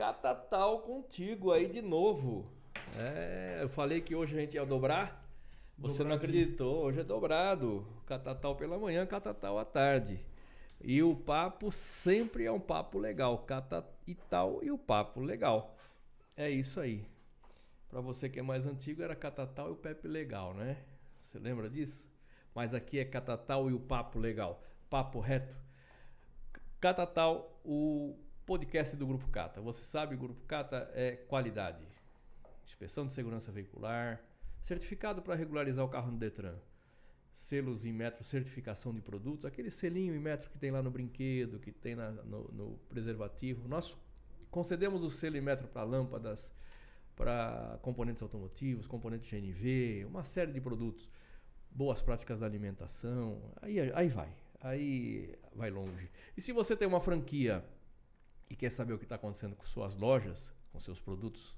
Catatal contigo aí de novo. É, eu falei que hoje a gente ia dobrar. Você não acreditou, hoje é dobrado. Catatal pela manhã, Catatal à tarde. E o papo sempre é um papo legal. Cata e tal e o papo legal. É isso aí. Para você que é mais antigo, era Catatal e o Pepe Legal, né? Você lembra disso? Mas aqui é Catatal e o papo legal. Papo reto. Catatal, o podcast do Grupo Cata. Você sabe, Grupo Cata é qualidade. Inspeção de segurança veicular, certificado para regularizar o carro no Detran selos em metro, certificação de produtos, aquele selinho em metro que tem lá no brinquedo, que tem na, no, no, preservativo. Nós concedemos o selo em metro para lâmpadas, para componentes automotivos, componentes GNV, uma série de produtos. Boas práticas da alimentação, aí, aí vai, aí vai longe. E se você tem uma franquia e quer saber o que está acontecendo com suas lojas, com seus produtos,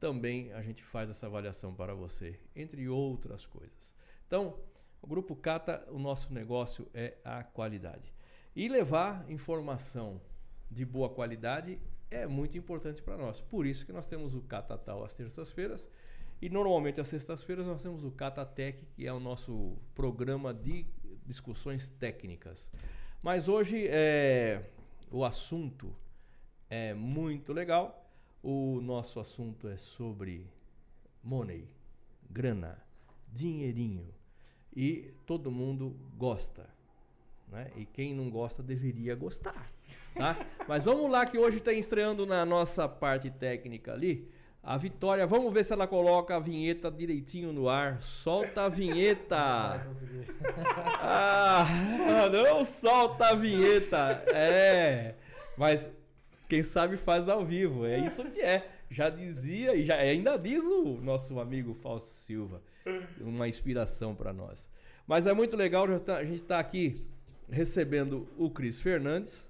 também a gente faz essa avaliação para você, entre outras coisas. Então, o Grupo Cata, o nosso negócio é a qualidade. E levar informação de boa qualidade é muito importante para nós. Por isso que nós temos o Catatal às terças-feiras e normalmente às sextas-feiras nós temos o Catatec, que é o nosso programa de discussões técnicas. Mas hoje é, o assunto é muito legal. O nosso assunto é sobre money, grana, dinheirinho e todo mundo gosta. Né? E quem não gosta deveria gostar. Tá? Mas vamos lá que hoje está estreando na nossa parte técnica ali. A Vitória, vamos ver se ela coloca a vinheta direitinho no ar. Solta a vinheta. ah, não solta a vinheta. É. Mas quem sabe faz ao vivo. É isso que é. Já dizia e já ainda diz o nosso amigo Fausto Silva. Uma inspiração para nós. Mas é muito legal, tá, a gente está aqui recebendo o Cris Fernandes,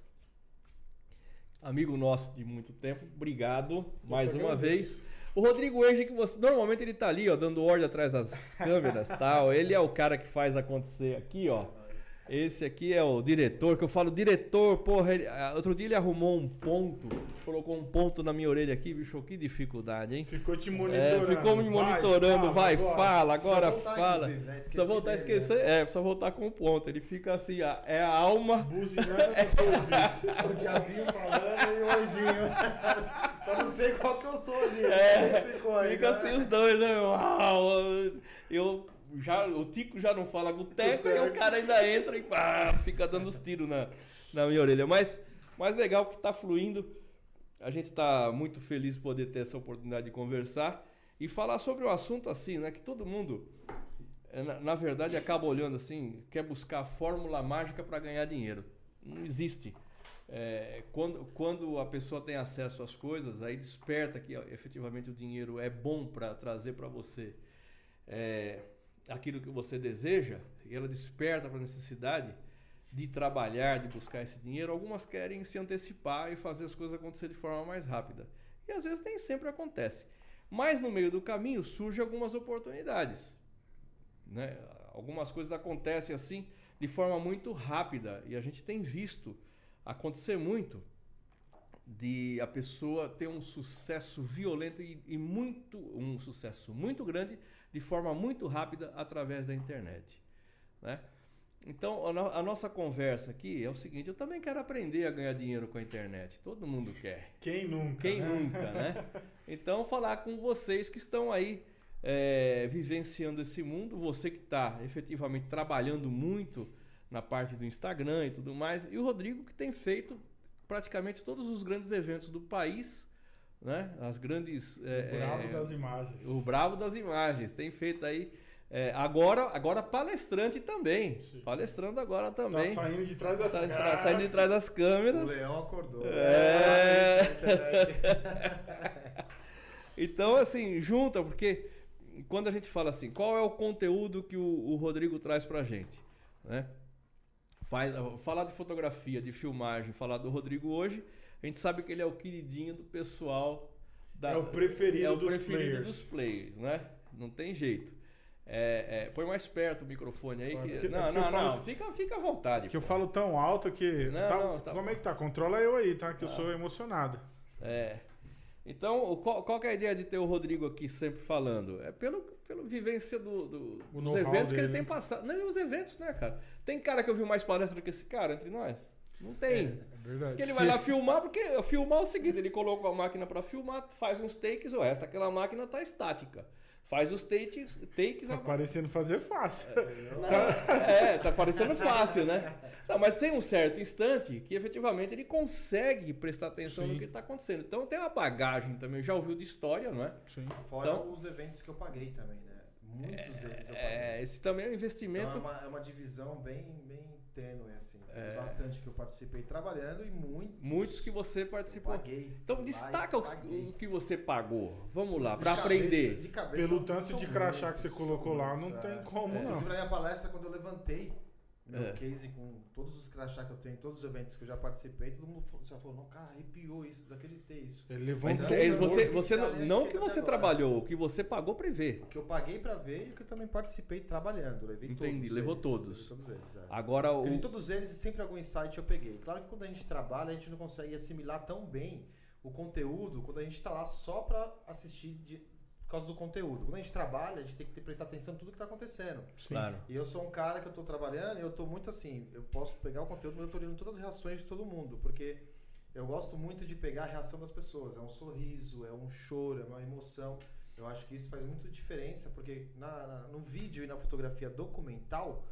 amigo nosso de muito tempo. Obrigado mais uma vez. O Rodrigo Enge, que você normalmente ele está ali, ó, dando ordem atrás das câmeras, tal. Ele é o cara que faz acontecer aqui, ó. Esse aqui é o diretor, que eu falo diretor, porra. Ele, ah, outro dia ele arrumou um ponto, colocou um ponto na minha orelha aqui, bicho, que dificuldade, hein? Ficou te monitorando. É, ficou me monitorando, vai, fala, agora, agora fala. Né? Precisa voltar a esquecer, né? é, precisa voltar com o ponto. Ele fica assim, é a alma. Buzinando no seu ouvido. o diabinho falando e o anjinho. Só não sei qual que eu sou ali. É, aí, fica né? assim os dois, né? Uau, eu já, o Tico já não fala boteco e o cara ainda entra e pá, fica dando os tiros na, na minha orelha. Mas, mas legal que está fluindo. A gente está muito feliz de poder ter essa oportunidade de conversar e falar sobre o um assunto assim, né? Que todo mundo, eh, na, na verdade, acaba olhando assim, quer buscar a fórmula mágica para ganhar dinheiro. Não existe. É, quando, quando a pessoa tem acesso às coisas, aí desperta que efetivamente o dinheiro é bom para trazer para você. É, aquilo que você deseja e ela desperta para a necessidade de trabalhar, de buscar esse dinheiro, algumas querem se antecipar e fazer as coisas acontecer de forma mais rápida. E às vezes nem sempre acontece. Mas no meio do caminho surgem algumas oportunidades. Né? Algumas coisas acontecem assim de forma muito rápida e a gente tem visto acontecer muito de a pessoa ter um sucesso violento e, e, muito um sucesso muito grande de forma muito rápida através da internet, né? Então a, no, a, nossa conversa aqui é o seguinte: eu também quero aprender a ganhar dinheiro com a internet. Todo mundo quer. Quem nunca? Quem né? nunca, né? Então falar com vocês que estão aí é, vivenciando esse mundo, você que está efetivamente trabalhando muito na parte do Instagram e tudo mais, e o Rodrigo que tem feito praticamente todos os grandes eventos do país, né? As grandes. É, o bravo é, das imagens. O bravo das imagens. Tem feito aí. É, agora, agora palestrante também. Sim. Palestrando agora também. Tá saindo de trás das tá, tá câmeras. saindo de trás das câmeras. O leão acordou. É. então, assim, junta, porque quando a gente fala assim, qual é o conteúdo que o, o Rodrigo traz pra gente? Né? Faz, falar de fotografia, de filmagem, falar do Rodrigo hoje, a gente sabe que ele é o queridinho do pessoal. Da, é o preferido, é o dos, preferido players. dos players, né? Não tem jeito. É, é, põe mais perto o microfone aí. Que... Porque, não, porque não, falo, não, fica, fica à vontade. Que pô. eu falo tão alto que. Não, tá, não, tá como é que tá? Controla eu aí, tá? Que eu sou emocionado. É. Então, qual, qual que é a ideia de ter o Rodrigo aqui sempre falando? É pelo, pelo vivência do, do- dos eventos que ele dele, tem né? passado. Não, os eventos, né, cara? Tem cara que eu vi mais palestra do que esse cara entre nós? Não tem. É verdade. Porque ele vai lá filmar, porque filmar é o seguinte, ele coloca a máquina pra filmar, faz uns takes, o resto daquela máquina tá estática. Faz os takes, takes Tá a parecendo fazer fácil. não, é, tá parecendo fácil, né? Não, mas tem um certo instante que efetivamente ele consegue prestar atenção Sim. no que está acontecendo. Então tem uma bagagem também, já ouviu de história, não é? Sim. Fora Então- os eventos que eu paguei também, né? Muitos deles eu paguei. É, esse também é um Então investimento. é uma, é uma divisão bem, bem tênue, assim. Tem Bastante que eu participei trabalhando e muitos. Muitos que você eu participou. paguei. Então destaca paguei. o que você pagou. Vamos lá, para aprender. de cabeça, Pelo tanto de crachá que você colocou lá, muitos, não é. tem como, É, não. Inclusive, na minha palestra, quando eu levantei meu É. case com todos os crachá que eu tenho, todos os eventos que eu já participei, todo mundo falou- já falou, não, cara, arrepiou isso, desacreditei isso. Ele levou Mas é, pouco, você, você não, não que você agora. trabalhou, o que você pagou para ver. O que eu paguei pra ver e o que eu também participei trabalhando. Levei Entendi, todos levou eles, todos. Todos eles, é. Agora Porque de o todos eles, sempre algum insight eu peguei. Claro que quando a gente trabalha, a gente não consegue assimilar tão bem o conteúdo quando a gente tá lá só pra assistir de- por causa do conteúdo. Quando a gente trabalha, a gente tem que ter, prestar atenção em tudo que tá acontecendo. Sim. claro. E eu sou um cara que eu tô trabalhando e eu tô muito assim, eu posso pegar o conteúdo, mas eu tô olhando todas as reações de todo mundo, porque eu gosto muito de pegar a reação das pessoas. É um sorriso, é um choro, é uma emoção. Eu acho que isso faz muita diferença, porque na, na- no vídeo e na fotografia documental,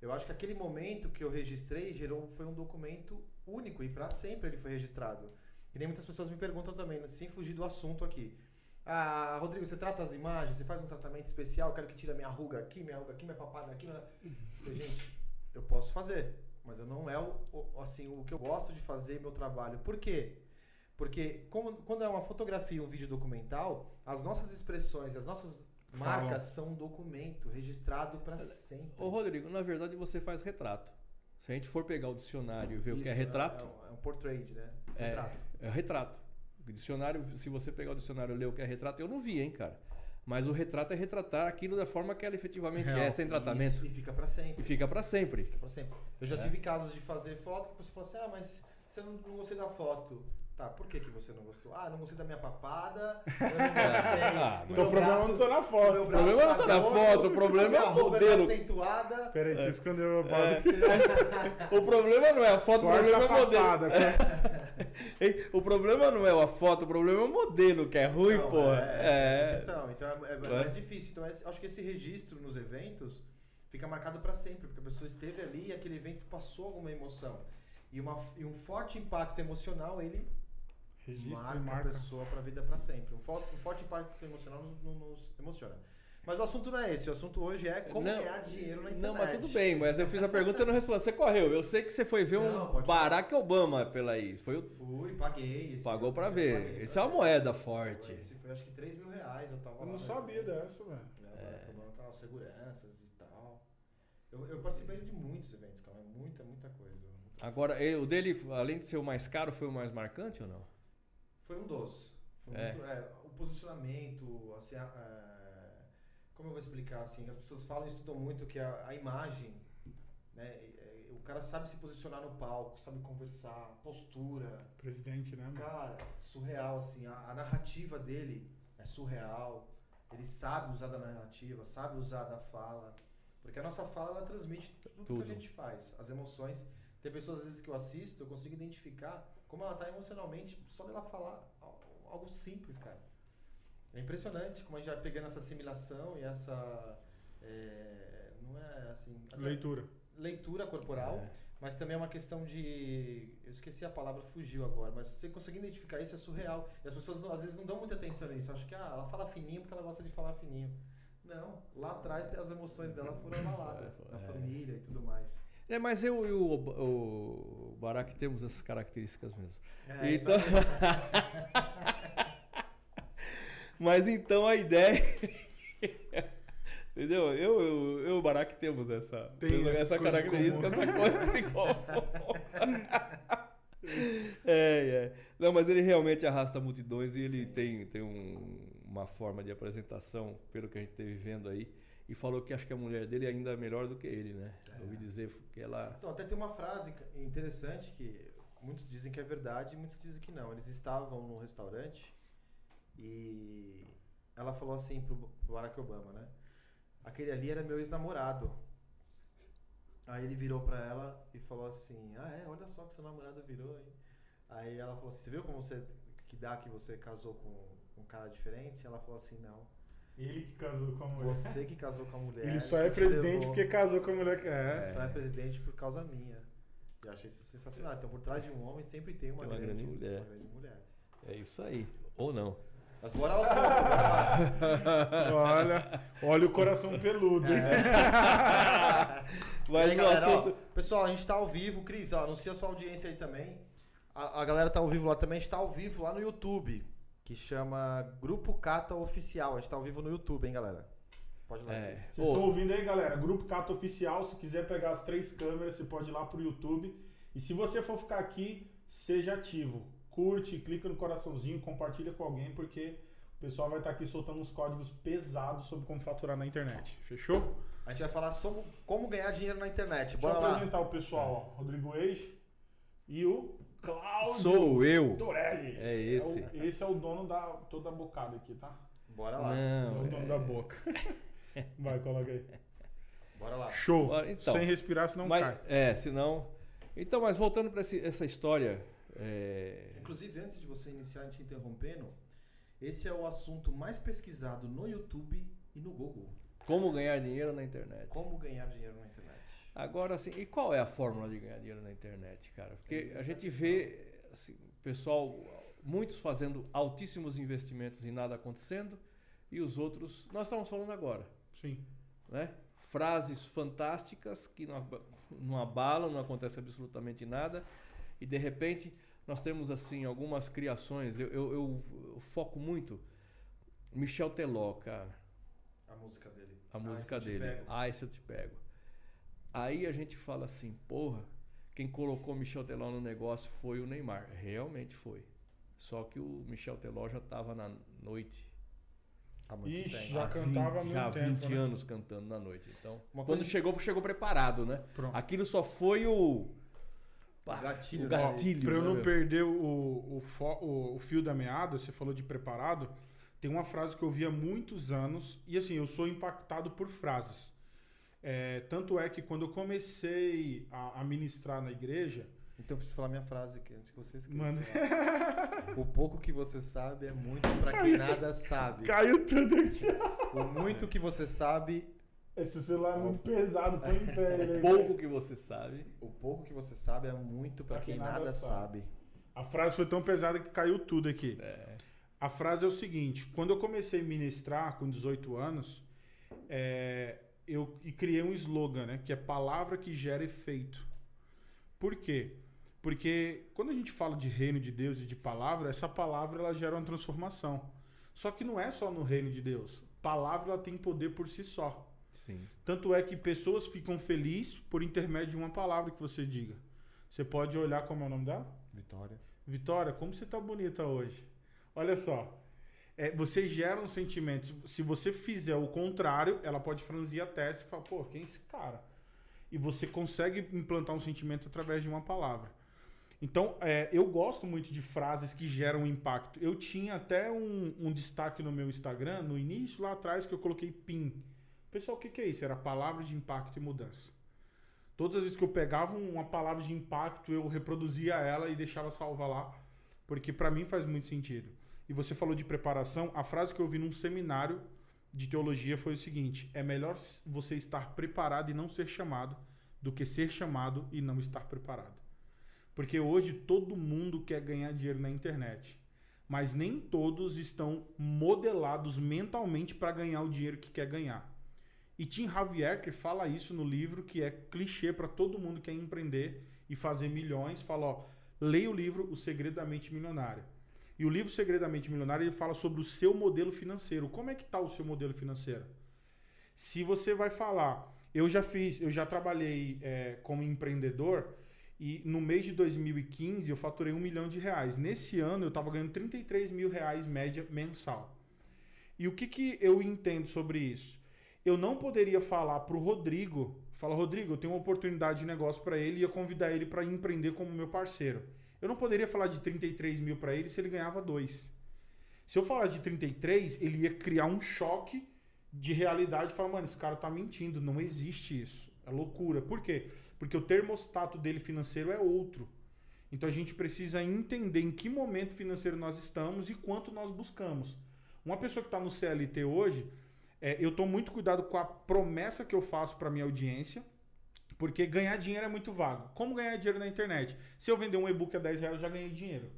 eu acho que aquele momento que eu registrei gerou, foi um documento único e para sempre ele foi registrado. E nem muitas pessoas me perguntam também, né, sem fugir do assunto aqui. Ah, Rodrigo, você trata as imagens, você faz um tratamento especial, quero que tire a minha ruga aqui, minha ruga aqui, minha papada aqui. Minha... Gente, eu posso fazer, mas eu não é o, o- assim, o que eu gosto de fazer meu trabalho. Por quê? Porque como- quando é uma fotografia e um vídeo documental, as nossas expressões, as nossas Falam. marcas são um documento registrado para sempre. Ô Rodrigo, na verdade você faz retrato. Se a gente for pegar o dicionário e ver o que é Isso, retrato, É, um- é um portrait, né? É. Retrato. É retrato. Dicionário, se você pegar o dicionário e ler o que é retrato, eu não vi, hein, cara. Mas o retrato é retratar aquilo da forma que ela efetivamente Real. é, sem tratamento. Isso, e fica para sempre. E fica pra sempre. Fica pra sempre. Eu já É. tive casos de fazer foto que a pessoa falou assim: ah, mas você não, não gostei da foto. Tá, por que, que você não gostou? Ah, não gostei da minha papada, eu não gostei. Ah, Então meu o problema braço- não tá na foto. meu O problema não tá na foto, o problema é o tá modelo. acentuada. Peraí, deixa eu esconder o É. papo. O problema não é a foto, o problema é o modelo. papada. O problema não é a foto, o problema é o modelo que é ruim, Não, pô. É, É. essa questão. Então é, é mais difícil. Então acho que esse registro nos eventos fica marcado para sempre, porque a pessoa esteve ali e aquele evento passou alguma emoção. E, uma, e um forte impacto emocional, ele Registro marca, e a marca. pessoa para a vida para sempre. Um forte, um forte impacto emocional nos, nos- emociona. Mas o assunto não é esse. O assunto hoje é como Não, ganhar dinheiro na internet. Não, mas tudo bem, mas eu fiz a pergunta e você não respondeu. Você correu. Eu sei que você foi ver Não, um Barack Obama pela aí. Foi o... Fui, paguei. Esse Pagou esse ver. paguei Esse é uma moeda forte. Esse foi acho que 3 mil reais. Eu tava Eu lá. não né? sabia dessa, velho. né? Barack Obama tá lá, seguranças e tal. Eu, eu participei de muitos eventos, cara. Muita, muita coisa. Agora, o dele, além de ser o mais caro, foi o mais marcante ou não? Foi um dos. Foi É. muito, é, o posicionamento, assim, a- a- como eu vou explicar assim, as pessoas falam e estudam muito que a, a imagem, né, é, o cara sabe se posicionar no palco, sabe conversar, postura, Presidente, né, mano? cara, surreal assim, a, a narrativa dele é surreal. Ele sabe usar da narrativa, sabe usar da fala, porque a nossa fala ela transmite tudo, Tudo. que a gente faz, as emoções. Tem pessoas às vezes que eu assisto, eu consigo identificar como ela tá emocionalmente só dela falar al- algo simples, cara. É impressionante como a gente vai pegando essa assimilação e essa é, não é assim Leitura. leitura corporal, É. mas também é uma questão de. Eu esqueci a palavra, fugiu agora, mas você conseguir identificar isso é surreal. E as pessoas não- às vezes não dão muita atenção nisso. Acham que ah, ela fala fininho porque ela gosta de falar fininho. Não, lá atrás as emoções dela foram abaladas, É. na família e tudo mais. É, mas eu e o, o Barack temos essas características mesmo. É, Então-. Mas então a ideia. Entendeu? Eu, eu, eu e o Barack temos essa, Tem essa, característica, essa coisa comum. é, é. Não, mas ele realmente arrasta multidões e ele Sim. tem, tem um- uma forma de apresentação, pelo que a gente teve vendo aí. E falou que acho que a mulher dele ainda é melhor do que ele, né? Eu ouvi dizer que ela. Então, até tem uma frase interessante que muitos dizem que é verdade, muitos dizem que não. Eles estavam num restaurante e ela falou assim pro, Barack Obama, né? Aquele ali era meu ex-namorado. Aí ele virou pra ela e falou assim: Ah, é, olha só que seu namorado virou, hein? Aí ela falou assim: Você viu como você que dá que você casou com um cara diferente? Ela falou assim: Não. Ele que casou com a mulher. Você que casou com a mulher. Ele só é presidente levou- porque casou com a mulher. que- É. Ele só é presidente por causa minha. E eu achei isso sensacional. Então, por trás de um homem sempre tem uma, Tem uma grande, grande mulher. uma grande mulher. É isso aí. Ou não. Mas bora ao assunto. Olha, olha o coração peludo. E Mas aí, o galera, ó, assunto. pessoal, a gente tá ao vivo. Cris, ó, anuncia a sua audiência aí também. A, a galera tá ao vivo lá também. A gente tá ao vivo lá no YouTube, que chama Grupo Cata Oficial. A gente tá ao vivo no YouTube, hein, galera? Pode ir lá, É. Vocês estão ouvindo aí, galera? Grupo Cato Oficial. Se quiser pegar as três câmeras, você pode ir lá pro YouTube. E se você for ficar aqui, seja ativo. Curte, clica no coraçãozinho, compartilha com alguém, porque o pessoal vai estar aqui soltando uns códigos pesados sobre como faturar na internet. Fechou? A gente vai falar sobre como ganhar dinheiro na internet. Deixa Bora eu lá. apresentar o pessoal, ó. Rodrigo Eich e o Cláudio Sou eu. Torelli. É esse. o- esse é o dono da toda a bocada aqui, tá? Bora lá. É Não. o dono é- da boca. Vai, coloca aí. Bora lá. Show. Bora, então. Sem respirar, senão Mas, cai. é, senão. Então, mas voltando para essa história. é, Inclusive, antes de você iniciar te interrompendo, esse é o assunto mais pesquisado no YouTube e no Google. como ganhar dinheiro na internet. Como ganhar dinheiro na internet. Agora, assim, e qual é a fórmula de ganhar dinheiro na internet, cara? Porque a gente vê, assim, pessoal, muitos fazendo altíssimos investimentos e nada acontecendo, e os outros, nós estamos falando agora, Sim. né? Frases fantásticas que não, não abalam, não acontece absolutamente nada, e de repente nós temos, assim, algumas criações, eu, eu- eu- eu foco muito, Michel Teló, cara. A música dele. A Ah, música esse te dele. pego. Ai, se eu te pego. Aí a gente fala assim, porra, quem colocou Michel Teló no negócio foi o Neymar. Realmente foi. Só que o Michel Teló já estava na noite. Há muito Ixi, tempo. já há cantava há 20, já há muito tempo, 20 né? anos cantando na noite. Então, Uma quando coisa- chegou, chegou preparado, né? Pronto. Aquilo só foi o. Pá, gatilho, o né? gatilho. Pra eu né, não meu? perder o, o, fo- o- o fio da meada, você falou de preparado. Tem uma frase que eu vi há muitos anos, e assim, eu sou impactado por frases. É, tanto é que quando eu comecei a, a ministrar na igreja, Então eu preciso falar minha frase aqui antes que você esqueça. Manda. O pouco que você sabe é muito pra quem nada sabe. caiu tudo aqui. O muito que você sabe, Esse celular é muito pesado, põe em pé ele aí. Pouco que você sabe. o pouco que você sabe é muito pra quem nada sabe. A frase foi tão pesada que caiu tudo aqui. É, A frase é o seguinte: quando eu comecei a ministrar com 18 anos, é, eu e criei um slogan, né? Que é palavra que gera efeito. Por quê? Porque quando a gente fala de reino de Deus e de palavra, essa palavra ela gera uma transformação. Só que não é só no reino de Deus. Palavra ela tem poder por si só. sim. Tanto é que pessoas ficam felizes por intermédio de uma palavra que você diga. Você pode olhar como é o nome dela? Vitória. Vitória, como você tá bonita hoje. Olha só. É, você gera um sentimento. Se você fizer o contrário, ela pode franzir a testa e falar, pô, quem é esse cara? E você consegue implantar um sentimento através de uma palavra. Então, é, eu gosto muito de frases que geram impacto. Eu tinha até um, um destaque no meu Instagram, no início, lá atrás, que eu coloquei PIN. Pessoal, o que, que é isso? Era palavra de impacto e mudança. Todas as vezes que eu pegava uma palavra de impacto, eu reproduzia ela e deixava salva lá, porque para mim faz muito sentido. E você falou de preparação, a frase que eu vi num seminário de teologia foi o seguinte: é melhor você estar preparado e não ser chamado do que ser chamado e não estar preparado. Porque hoje todo mundo quer ganhar dinheiro na internet, mas nem todos estão modelados mentalmente para ganhar o dinheiro que quer ganhar. E Tim Javier, que fala isso no livro, que é clichê para todo mundo que quer empreender e fazer milhões, fala, ó, leia o livro O Segredo da Mente Milionária. E o livro O Segredo da Mente Milionária, ele fala sobre o seu modelo financeiro. Como é que tá o seu modelo financeiro? Se você vai falar, eu já fiz, eu já trabalhei é, como empreendedor e no mês de 2015 eu faturei um milhão de reais. Nesse ano eu estava ganhando 33 mil reais média mensal. E o que, que eu entendo sobre isso? Eu não poderia falar para o Rodrigo, falar, Rodrigo, eu tenho uma oportunidade de negócio para ele e eu convidar ele para empreender como meu parceiro. Eu não poderia falar de 33 mil para ele se ele ganhava 2. Se eu falar de 33, ele ia criar um choque de realidade e falar, mano, esse cara tá mentindo, não existe isso. É loucura. Por quê? Porque o termostato dele financeiro é outro. Então a gente precisa entender em que momento financeiro nós estamos e quanto nós buscamos. Uma pessoa que está no CLT hoje, é, eu estou muito cuidado com a promessa que eu faço para minha audiência, porque ganhar dinheiro é muito vago. Como ganhar dinheiro na internet? Se eu vender um e-book a 10 reais, eu já ganhei dinheiro.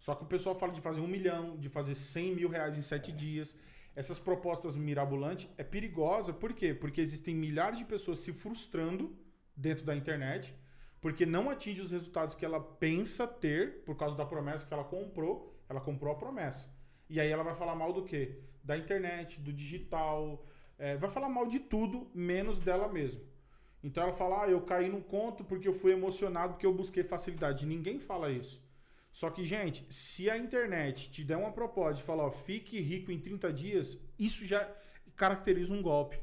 Só que o pessoal fala de fazer um milhão, de fazer 100 mil reais em 7 dias. Essas propostas mirabolantes é perigosa. Por quê? Porque existem milhares de pessoas se frustrando dentro da internet porque não atinge os resultados que ela pensa ter por causa da promessa que ela comprou. Ela comprou a promessa. E aí ela vai falar mal do quê? Da internet, do digital, é, vai falar mal de tudo, menos dela mesma. Então ela fala, ah, eu caí no conto porque eu fui emocionado, porque eu busquei facilidade. Ninguém fala isso. Só que, gente, se a internet te der uma proposta de falar, ó, fique rico em 30 dias, isso já caracteriza um golpe.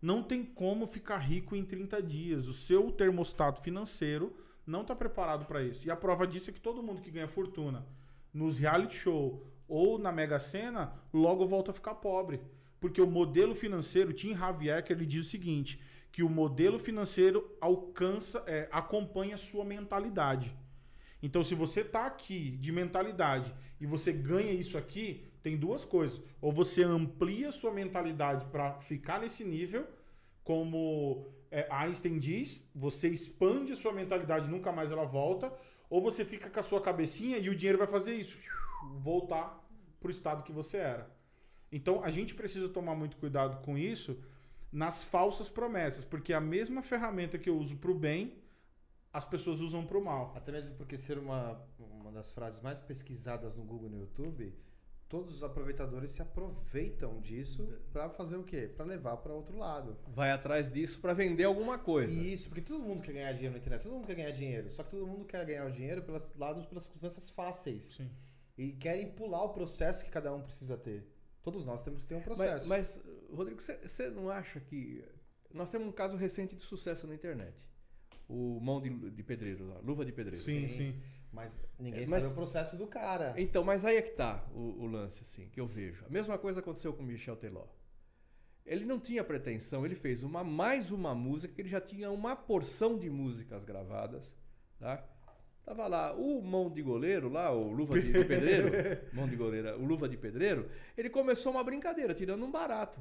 Não tem como ficar rico em 30 dias. O seu termostato financeiro não está preparado para isso. E a prova disso é que todo mundo que ganha fortuna nos reality show ou na Mega Sena, logo volta a ficar pobre. Porque o modelo financeiro, Tim Javier, que ele diz o seguinte, que o modelo financeiro alcança, é, acompanha a sua mentalidade. Então, se você está aqui de mentalidade e você ganha isso aqui, tem duas coisas. Ou você amplia sua mentalidade para ficar nesse nível, como é, Einstein diz, você expande a sua mentalidade nunca mais ela volta, ou você fica com a sua cabecinha e o dinheiro vai fazer isso, voltar para o estado que você era. Então a gente precisa tomar muito cuidado com isso nas falsas promessas, porque a mesma ferramenta que eu uso para o bem, as pessoas usam para o mal. Até mesmo porque ser uma, uma das frases mais pesquisadas no Google e no YouTube, todos os aproveitadores se aproveitam disso para fazer o quê? Para levar para outro lado. Vai atrás disso para vender alguma coisa. Isso, porque todo mundo quer ganhar dinheiro na internet, todo mundo quer ganhar dinheiro. Só que todo mundo quer ganhar o dinheiro pelos lados, pelas circunstâncias fáceis. Sim. E querem pular o processo que cada um precisa ter. Todos nós temos que ter um processo. Mas, mas Rodrigo, você não acha que. Nós temos um caso recente de sucesso na internet. O mão de, de pedreiro lá, luva de pedreiro. Sim, sim. Mas ninguém Mas- sabe o processo do cara. Então, mas aí é que tá o, o lance, assim, que eu vejo. A mesma coisa aconteceu com o Michel Teló. Ele não tinha pretensão, ele fez uma mais uma música, que ele já tinha uma porção de músicas gravadas, tá? Tava lá o mão de goleiro lá, o luva de, de pedreiro, mão de goleiro, o luva de pedreiro, ele começou uma brincadeira, tirando um barato,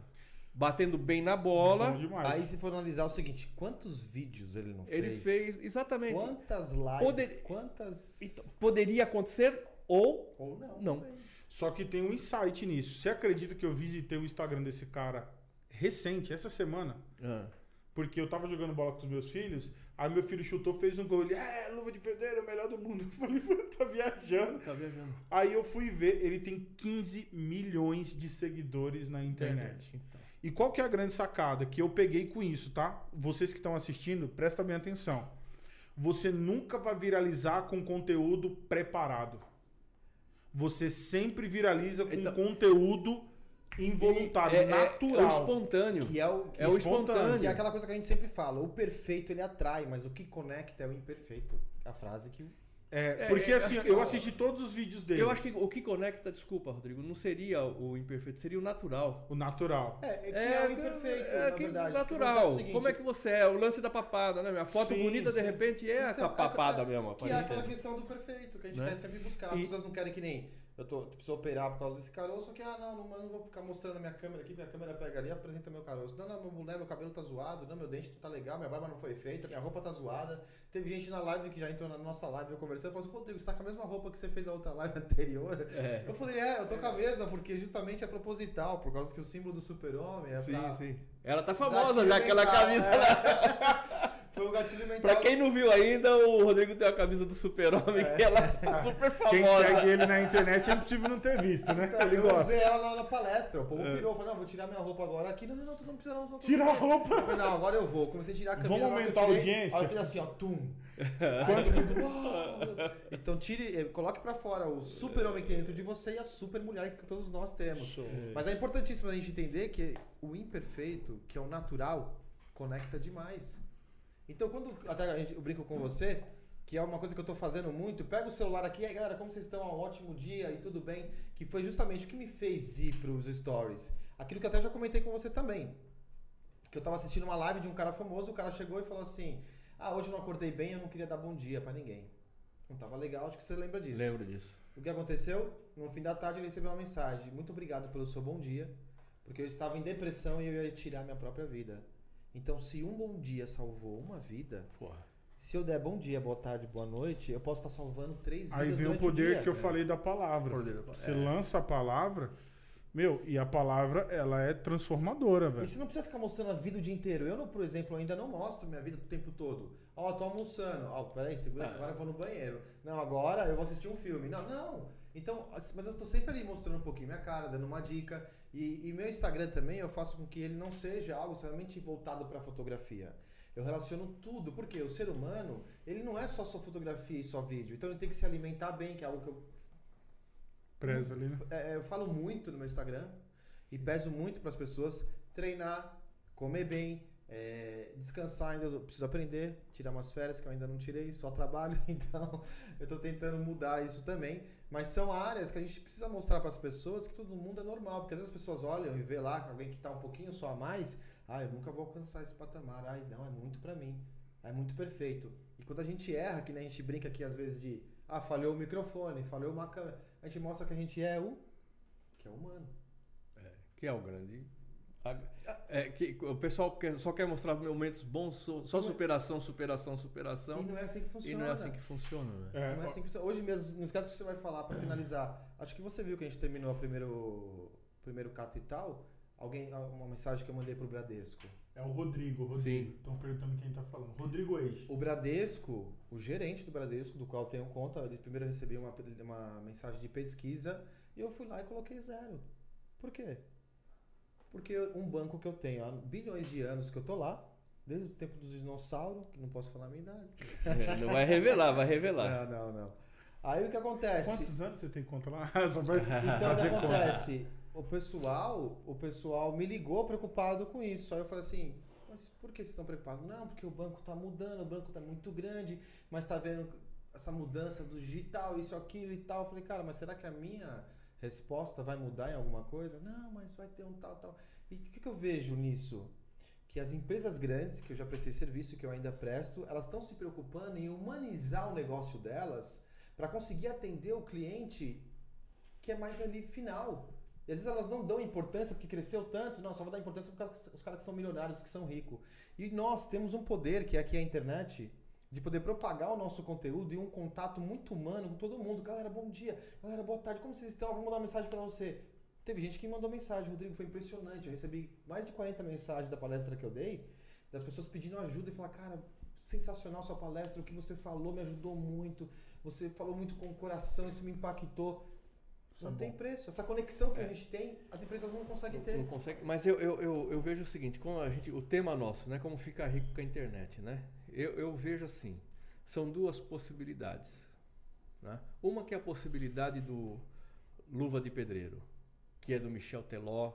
batendo bem na bola. Aí se for analisar o seguinte, quantos vídeos ele não Ele fez? fez exatamente. Quantas lives? Poder- Quantas... Então, poderia acontecer ou Ou não. Não. também. Só que tem um insight nisso. Você acredita que eu visitei o Instagram desse cara recente, essa semana? Ah, Porque eu tava jogando bola com os meus filhos, aí meu filho chutou, fez um gol. Ele, é, luva de pedreiro, é o melhor do mundo. Eu falei, "Pô, tá viajando. tá viajando. Aí eu fui ver, ele tem 15 milhões de seguidores na internet. Então. E qual que é a grande sacada que eu peguei com isso, tá? Vocês que estão assistindo, presta bem atenção. Você nunca vai viralizar com conteúdo preparado. Você sempre viraliza com Então- conteúdo involuntário, É- é- natural. É o espontâneo. Que é o, É o espontâneo. Que é aquela coisa que a gente sempre fala. O perfeito ele atrai, mas o que conecta é o imperfeito. É a frase que. É, É, porque é, assim, que- eu assisti todos os vídeos dele. Eu acho que o que conecta, desculpa, Rodrigo, não seria o imperfeito, seria o natural. O natural. É, é que é, o imperfeito, é na que verdade. natural. Seguinte, Como é que você é? O lance da papada, né? A foto Sim, bonita, de sim. repente, é Então, a papada é- mesmo. Que é aquela questão do perfeito, que a gente Né? quer sempre buscar. As E- pessoas não querem que nem. Eu tô, preciso operar por causa desse caroço, só que, ah, não, não, eu não vou ficar mostrando a minha câmera aqui, porque a câmera pega ali e apresenta meu caroço. Não, não, meu mulher, meu cabelo tá zoado, não, meu dente tá legal, minha barba não foi feita, minha roupa tá zoada. Teve gente na live que já entrou na nossa live, eu conversando, falou assim, Rodrigo, você tá com a mesma roupa que você fez a outra live anterior? É. Eu falei, é, eu tô com a mesma, porque justamente é proposital, por causa que o símbolo do super-homem é Sim, pra... sim. Ela tá famosa gatilho já, aquela mental, camisa. é. Foi um gatilho mental. Pra quem não viu ainda, o Rodrigo tem a camisa do super-homem que ela tá super famosa. Quem segue ele na internet é impossível não ter visto, né? Então, Ele eu gosta. usei ela na, na palestra. O povo pirou. Falei, não, vou tirar minha roupa agora aqui. Não, não, não, tu não precisa não. não, Tira a roupa. Eu falei, não, agora eu vou. Comecei a tirar a camisa. Vamos aumentar a audiência? Aí eu fiz assim, ó, tum. Então tire, eh, coloque pra fora o super homem que tem dentro de você e a super mulher que todos nós temos. Mas é importantíssimo a gente entender que o imperfeito, que é o natural, conecta demais. Então quando até a gente, eu brinco com você, que é uma coisa que eu tô fazendo muito. Pega o celular aqui, aí galera, como vocês estão? Um ótimo dia e tudo bem. Que foi justamente o que me fez ir pros stories. Aquilo que até já comentei com você também. Que eu tava assistindo uma live de um cara famoso, o cara chegou e falou assim: Ah, hoje eu não acordei bem, eu não queria dar bom dia para ninguém. Não tava legal, acho que você lembra disso. Lembro disso. O que aconteceu? No fim da tarde ele recebeu uma mensagem: Muito obrigado pelo seu bom dia, porque eu estava em depressão e eu ia tirar minha própria vida. Então, se um bom dia salvou uma vida, Porra. se eu der bom dia, boa tarde, boa noite, eu posso estar salvando três vidas. Aí vem o poder dia. que eu falei da palavra. Você é. lança a palavra, meu, e a palavra ela é transformadora, E velho. você não precisa ficar mostrando a vida o dia inteiro. Eu, não, por exemplo, ainda não mostro minha vida o tempo todo. Ó, tô almoçando. Ó, peraí, segura, Ah. agora eu vou no banheiro. Não, agora eu vou assistir um filme. Não, não. Então, mas eu tô sempre ali mostrando um pouquinho minha cara, dando uma dica. E, e meu Instagram também eu faço com que ele não seja algo somente voltado para fotografia. Eu relaciono tudo, porque o ser humano, ele não é só só fotografia e só vídeo. Então ele tem que se alimentar bem, que é algo que eu Preza ali, né? é, eu falo muito no meu Instagram e peço muito para as pessoas treinar, comer bem, é, descansar. Ainda eu preciso aprender, tirar umas férias que eu ainda não tirei, só trabalho. Então eu estou tentando mudar isso também. Mas são áreas que a gente precisa mostrar para as pessoas que todo mundo é normal, porque às vezes as pessoas olham e vê lá alguém que está um pouquinho só a mais, ah, eu nunca vou alcançar esse patamar. Ai, não, é muito para mim. É muito perfeito. E quando a gente erra, que nem a gente brinca aqui às vezes de, ah, falhou o microfone, falhou uma câmera, a gente mostra que a gente é o que é humano. Que é o grande. a- é, que o pessoal quer- só quer mostrar momentos bons, só, só superação, superação, superação. E não é assim que E funciona. não é assim que funciona, né? É, Não é assim que funciona. Hoje mesmo, nos casos que você vai falar pra finalizar, acho que você viu que a gente terminou o primeiro, primeiro cato e tal. Alguém, uma mensagem que eu mandei pro Bradesco. É o Rodrigo, Rodrigo. Sim. Estão perguntando quem tá falando. Rodrigo Ex. O Bradesco, o gerente do Bradesco, do qual eu tenho conta, ele primeiro eu recebi uma, uma mensagem de pesquisa e eu fui lá e coloquei zero. Por quê? Porque um banco que eu tenho há bilhões de anos que eu tô lá, desde o tempo dos dinossauros, que não posso falar a minha idade. É, Não vai revelar, vai revelar. Não, não, não. Aí o que acontece? Quantos anos você tem conta lá? Então o que acontece? O pessoal, o pessoal me ligou preocupado com isso. Aí eu falei assim, mas por que vocês estão preocupados? Não, porque o banco está mudando, o banco está muito grande, mas está vendo essa mudança do digital, isso, aquilo e tal. Eu falei, cara, mas será que a minha resposta vai mudar em alguma coisa? Não, mas vai ter um tal, tal. E o que, que eu vejo nisso? Que as empresas grandes, que eu já prestei serviço que eu ainda presto, elas estão se preocupando em humanizar o negócio delas para conseguir atender o cliente que é mais ali final. E às vezes elas não dão importância porque cresceu tanto, não, só vou dar importância para os caras que são milionários, que são ricos. E nós temos um poder, que é aqui a internet, de poder propagar o nosso conteúdo e um contato muito humano com todo mundo. Galera, bom dia. Galera, boa tarde. Como vocês estão? Vou mandar uma mensagem para você. Teve gente que mandou mensagem, Rodrigo, foi impressionante. Eu recebi mais de 40 mensagens da palestra que eu dei, das pessoas pedindo ajuda e falar, cara, sensacional sua palestra, o que você falou me ajudou muito. Você falou muito com o coração, isso me impactou. Isso Não é tem bom. preço. Essa conexão que É. a gente tem, as empresas não conseguem Não, ter. não consegue. Mas eu, eu, eu, eu vejo o seguinte, como a gente, o tema nosso, né? Como ficar rico com a internet, né? Eu, eu vejo assim, são duas possibilidades. Né? Uma que é a possibilidade do Luva de Pedreiro, que é do Michel Teló.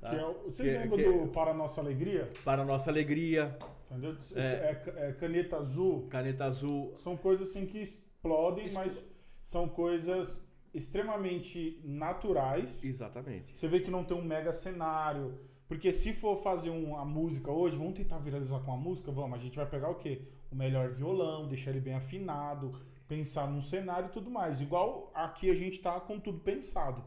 tá? Que é, você Que- lembra que- do Para Nossa Alegria? Para nossa alegria, Entendeu? É. É, é caneta azul. caneta azul. São coisas assim que explodem, Expl- mas são coisas extremamente naturais. Exatamente. Você vê que não tem um mega cenário. Porque se for fazer uma música hoje, vamos tentar viralizar com a música? Vamos, a gente vai pegar o quê? O melhor violão, deixar ele bem afinado, pensar num cenário e tudo mais. Igual aqui a gente tá com tudo pensado.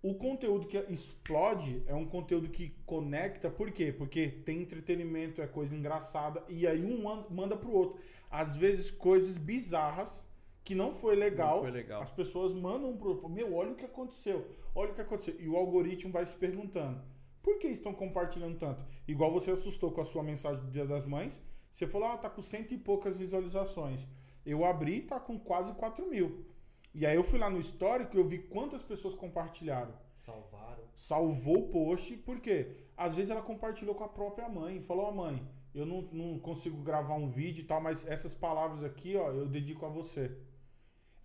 O conteúdo que explode é um conteúdo que conecta, por quê? Porque tem entretenimento, é coisa engraçada, e aí um man- manda pro outro. Às vezes coisas bizarras que não foi legal, Não foi legal. as pessoas mandam pro meu, olha o que aconteceu, olha o que aconteceu. E o algoritmo vai se perguntando, por que estão compartilhando tanto? Igual você assustou com a sua mensagem do Dia das Mães, você falou, ah, tá com cento e poucas visualizações. Eu abri e tá com quase 4 mil. E aí eu fui lá no histórico e eu vi quantas pessoas compartilharam. Salvaram. Salvou o post, por quê? Às vezes ela compartilhou com a própria mãe. Falou, ó mãe, eu não, não consigo gravar um vídeo e tal, mas essas palavras aqui, ó, eu dedico a você.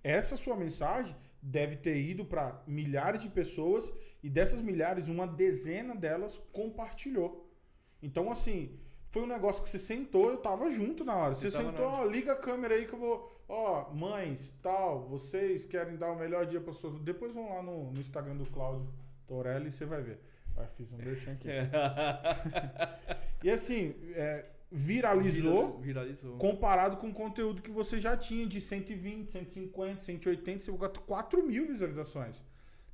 Essa sua mensagem deve ter ido para milhares de pessoas e dessas milhares, uma dezena delas compartilhou. Então, assim, foi um negócio que você sentou, eu tava junto na hora. Você, Você sentou, ó, liga a câmera aí que eu vou. Ó, mães, tal, vocês querem dar o melhor dia para suas. Depois vão lá no, no Instagram do Cláudio Torelli e você vai ver. Ah, fiz um merchan aqui. E assim, é, viralizou Viralizou. comparado com o conteúdo que você já tinha de 120, 150, 180, você ficou 4 mil visualizações.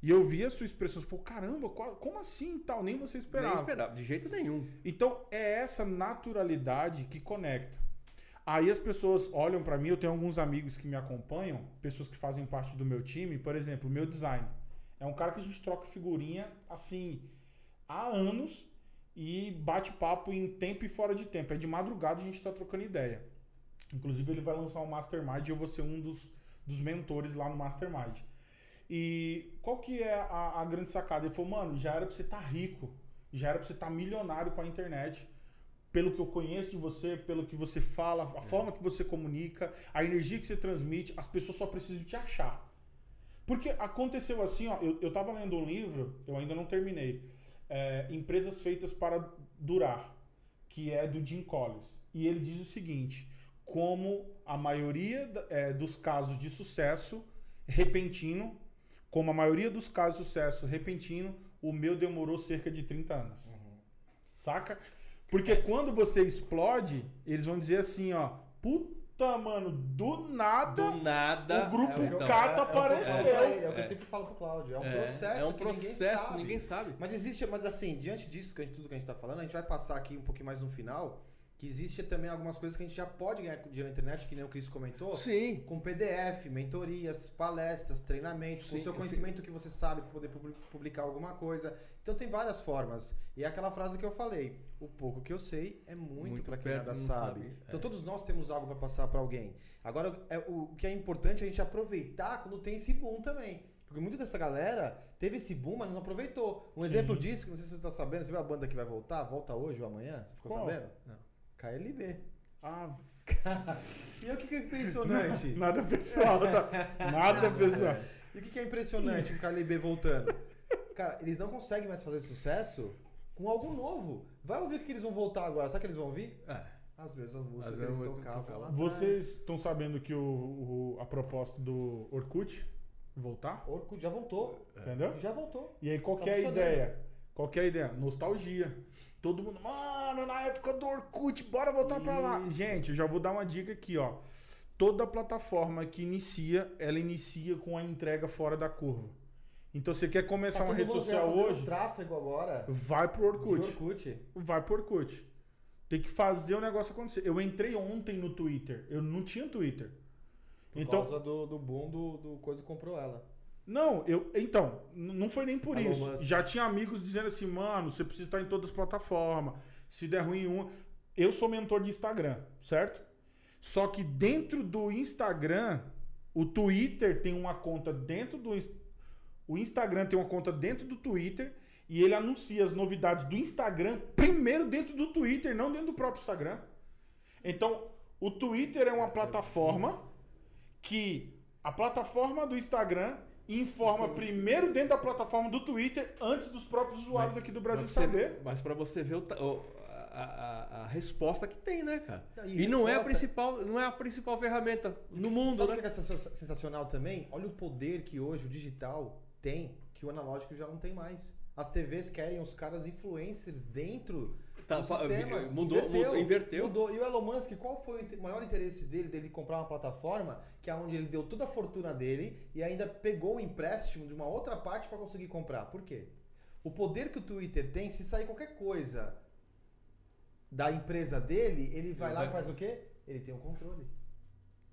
E eu vi a sua expressão, falou, caramba, como assim tal? Nem você Nem esperava. esperava, de jeito nenhum. Então é essa naturalidade que conecta. Aí as pessoas olham pra mim, eu tenho alguns amigos que me acompanham, pessoas que fazem parte do meu time, por exemplo, o meu design. É um cara que a gente troca figurinha assim há anos e bate papo em tempo e fora de tempo. É de madrugada a gente tá trocando ideia. Inclusive ele vai lançar um Mastermind e eu vou ser um dos, dos mentores lá no Mastermind. E qual que é a, a grande sacada? Ele falou, mano, já era pra você estar rico, já era pra você estar milionário com a internet. Pelo que eu conheço de você, pelo que você fala, a forma que você comunica, a energia que você transmite, as pessoas só precisam te achar. Porque aconteceu assim, ó, eu, eu tava lendo um livro, eu ainda não terminei, é, Empresas Feitas para Durar, que é do Jim Collins. E ele diz o seguinte, como a maioria é, dos casos de sucesso repentino, como a maioria dos casos de sucesso repentino, o meu demorou cerca de 30 anos. Saca? Porque quando você explode, eles vão dizer assim, ó, puta, mano, do nada Do nada. o grupo É o que eu- Cata é- é o que eu apareceu. É o que É. eu sempre falo pro Cláudio. É um É, processo. É um que processo, ninguém ninguém sabe. sabe. Mas existe, mas assim, diante disso, que a gente, tudo que a gente tá falando, a gente vai passar aqui um pouquinho mais no final, que existe também algumas coisas que a gente já pode ganhar dinheiro na internet, que nem o Cris comentou. Sim. Com PDF, mentorias, palestras, treinamentos, com o Sim, seu sim. conhecimento que você sabe para poder publi- publicar alguma coisa. Então tem várias formas. E é aquela frase que eu falei: o pouco que eu sei é muito, Muito para quem nada sabe. sabe. Então É. todos nós temos algo para passar para alguém. Agora, é, o que é importante é a gente aproveitar quando tem esse boom também. Porque muita dessa galera teve esse boom, mas não aproveitou. Um Sim. exemplo disso, que não sei se você tá sabendo, você viu a banda que vai voltar? Volta hoje ou amanhã? Você ficou Qual? sabendo? Não. KLB. Ah, E o que que é impressionante? nada pessoal, tá? Nada pessoal. E o que, que é impressionante o KLB voltando? Cara, eles não conseguem mais fazer sucesso com algo novo. Vai ouvir o que eles vão voltar agora. Sabe o que eles vão ouvir? É. As mesmas músicas As que eles mesmas tocavam lá atrás. Vocês estão sabendo que o, o- a proposta do Orkut voltar? Orkut já voltou. Entendeu? Já voltou. E aí, qual Tá que é a funcionando. ideia? Qual que é a ideia? Nostalgia. Todo mundo, mano, na época do Orkut, bora voltar pra lá. Gente, eu já vou dar uma dica aqui, ó. Toda plataforma que inicia, ela inicia com a entrega fora da curva. Então, você quer começar Tá uma rede social hoje? tráfego agora. Vai pro Orkut. Orkut. Vai pro Orkut. Tem que fazer o negócio acontecer. Eu entrei ontem no Twitter. Eu não tinha Twitter. Por Então, causa do, do boom do, do coisa comprou ela. Não, eu. Então, não foi nem por isso. Já tinha amigos dizendo assim, mano, você precisa estar em todas as plataformas. Se der ruim em uma. Eu sou mentor de Instagram, certo? Só que dentro do Instagram, o Twitter tem uma conta dentro do. O Instagram tem uma conta dentro do Twitter e ele anuncia as novidades do Instagram primeiro dentro do Twitter, não dentro do próprio Instagram. Então, o Twitter é uma plataforma que a plataforma do Instagram informa primeiro dentro da plataforma do Twitter antes dos próprios usuários aqui do Brasil Mas você- saber. Mas pra você ver o a, a- a resposta que tem, né, cara? Não, E, não é a resposta- principal, não é a principal ferramenta no mundo, Sabe né? que é sensa- sensacional também? Olha o poder que hoje o digital tem, que o analógico já não tem mais. As TVs querem os caras influencers dentro Tá, dos fa- sistemas. mudou, mudou, inverteu. Mudou. E o Elon Musk, qual foi o maior interesse dele, dele comprar uma plataforma que é onde ele deu toda a fortuna dele e ainda pegou o empréstimo de uma outra parte para conseguir comprar? Por quê? O poder que o Twitter tem, se sair qualquer coisa da empresa dele, ele vai Ele lá vai- e faz o quê? Ele tem o controle.